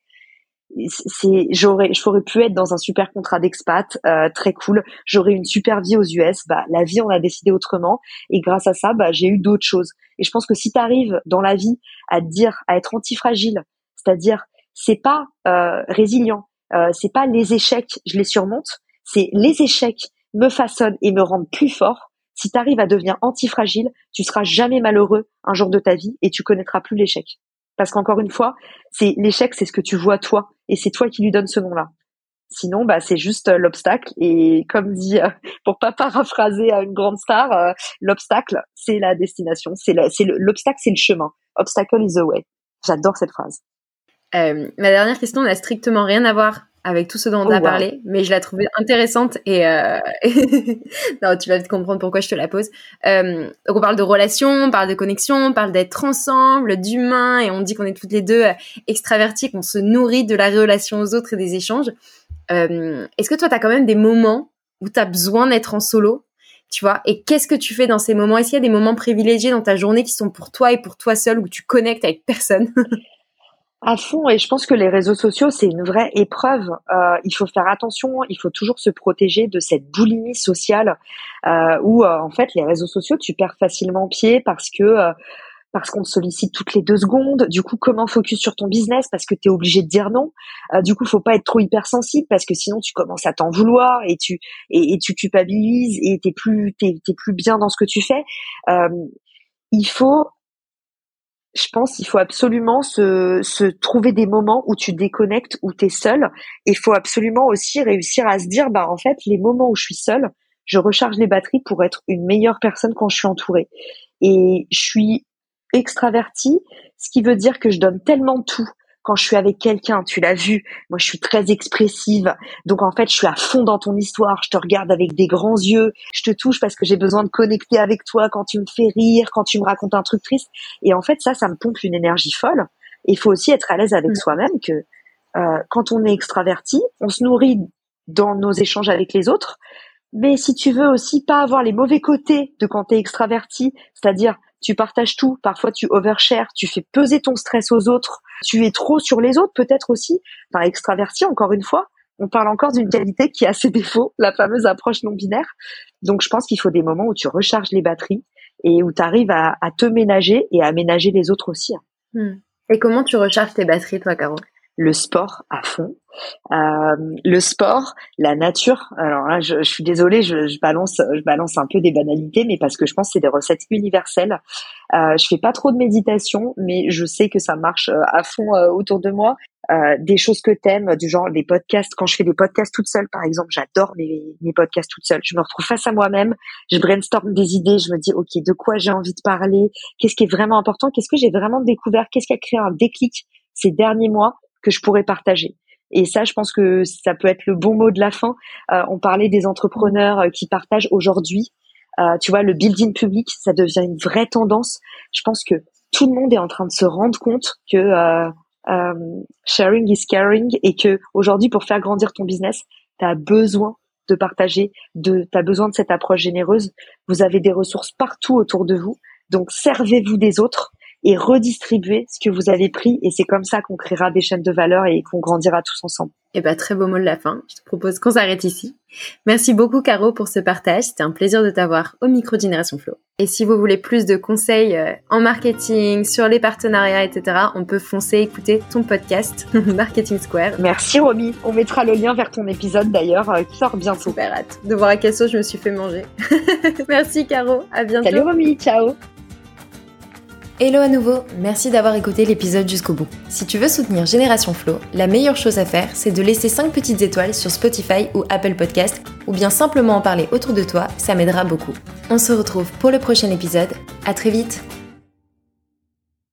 S2: c'est j'aurais j'aurais pu être dans un super contrat d'expat euh, très cool. J'aurais une super vie aux US bah la vie on a décidé autrement. Et grâce à ça bah j'ai eu d'autres choses. Et je pense que si tu arrives dans la vie à te dire à être antifragile c'est-à-dire c'est pas euh, résilient euh, c'est pas les échecs je les surmonte c'est les échecs me façonnent et me rendent plus fort. Si tu arrives à devenir antifragile, tu seras jamais malheureux un jour de ta vie et tu connaîtras plus l'échec. Parce qu'encore une fois, c'est l'échec, c'est ce que tu vois toi et c'est toi qui lui donnes ce nom-là. Sinon, bah, c'est juste euh, l'obstacle. Et comme dit, euh, pour pas paraphraser à une grande star, euh, l'obstacle, c'est la destination. C'est l'obstacle, c'est le chemin. Obstacle is the way. J'adore cette phrase.
S1: ma dernière question n'a strictement rien à voir avec tout ce dont on oh, a parlé, mais je la trouvais intéressante et euh... non, tu vas vite comprendre pourquoi je te la pose. Euh, donc on parle de relations, on parle de connexion, on parle d'être ensemble, d'humain, et on dit qu'on est toutes les deux euh, extraverties, qu'on se nourrit de la relation aux autres et des échanges. Euh, Est-ce que toi, tu as quand même des moments où tu as besoin d'être en solo tu vois? Et qu'est-ce que tu fais dans ces moments? Est-ce qu'il y a des moments privilégiés dans ta journée qui sont pour toi et pour toi seul, où tu connectes avec personne?
S2: À fond, et je pense que les réseaux sociaux, c'est une vraie épreuve. Euh, il faut faire attention, il faut toujours se protéger de cette boulimie sociale euh, où, euh, en fait, les réseaux sociaux, tu perds facilement pied parce que euh, parce qu'on te sollicite toutes les deux secondes. Du coup, comment focus sur ton business parce que tu es obligé de dire non? Euh, du coup, faut pas être trop hypersensible parce que sinon tu commences à t'en vouloir et tu et, et tu culpabilises et t'es plus t'es, t'es plus bien dans ce que tu fais. il faut je pense qu'il faut absolument se, se trouver des moments où tu déconnectes, où tu es seul. Il faut absolument aussi réussir à se dire, bah en fait, les moments où je suis seule, je recharge les batteries pour être une meilleure personne quand je suis entourée. Et je suis extravertie, ce qui veut dire que je donne tellement tout quand je suis avec quelqu'un, tu l'as vu, moi je suis très expressive, donc en fait je suis à fond dans ton histoire, je te regarde avec des grands yeux, je te touche parce que j'ai besoin de connecter avec toi quand tu me fais rire, quand tu me racontes un truc triste, et en fait ça, ça me pompe une énergie folle. Il faut aussi être à l'aise avec mm. soi-même que euh, quand on est extraverti, on se nourrit dans nos échanges avec les autres, mais si tu veux aussi pas avoir les mauvais côtés de quand tu es extraverti, c'est-à-dire tu partages tout, parfois tu overshare, tu fais peser ton stress aux autres, tu es trop sur les autres peut-être aussi, enfin extraverti encore une fois, on parle encore d'une qualité qui a ses défauts, la fameuse approche non binaire. Donc je pense qu'il faut des moments où tu recharges les batteries et où tu arrives à, te ménager et à ménager les autres aussi. Hein.
S1: Hmm. Et comment tu recharges tes batteries toi, Caro?
S2: Le sport à fond. Euh, le sport, la nature. Alors là, je, je suis désolée, je, je, balance, je balance un peu des banalités, mais parce que je pense que c'est des recettes universelles. Euh, je fais pas trop de méditation, mais je sais que ça marche euh, à fond euh, autour de moi. Euh, des choses que t'aimes, du genre des podcasts. Quand je fais des podcasts toute seule, par exemple, j'adore mes, mes podcasts toute seule. Je me retrouve face à moi-même, je brainstorm des idées, je me dis ok, de quoi j'ai envie de parler, qu'est-ce qui est vraiment important, qu'est-ce que j'ai vraiment découvert, qu'est-ce qui a créé un déclic ces derniers mois? Que je pourrais partager. Et ça, je pense que ça peut être le bon mot de la fin. Euh, on parlait des entrepreneurs euh, qui partagent aujourd'hui. Euh, tu vois, le building public, ça devient une vraie tendance. Je pense que tout le monde est en train de se rendre compte que euh, euh sharing is caring et que aujourd'hui, pour faire grandir ton business, tu as besoin de partager, de, tu as besoin de cette approche généreuse. Vous avez des ressources partout autour de vous. Donc, servez-vous des autres et redistribuer ce que vous avez pris. Et c'est comme ça qu'on créera des chaînes de valeur et qu'on grandira tous ensemble.
S1: Et eh ben, très beau mot de la fin. Je te propose qu'on s'arrête ici. Merci beaucoup, Caro, pour ce partage. C'était un plaisir de t'avoir au micro Génération Flow. Et si vous voulez plus de conseils euh, en marketing, sur les partenariats, etc., on peut foncer écouter ton podcast Marketing Square.
S2: Merci, Romy. On mettra le lien vers ton épisode d'ailleurs, euh, qui sort bientôt.
S1: Super hâte de voir à quelle sauce je me suis fait manger. Merci, Caro. À bientôt.
S2: Salut, Romy. Ciao.
S1: Hello à nouveau, merci d'avoir écouté l'épisode jusqu'au bout. Si tu veux soutenir Génération Flow, la meilleure chose à faire, c'est de laisser 5 petites étoiles sur Spotify ou Apple Podcast, ou bien simplement en parler autour de toi, ça m'aidera beaucoup. On se retrouve pour le prochain épisode, à très vite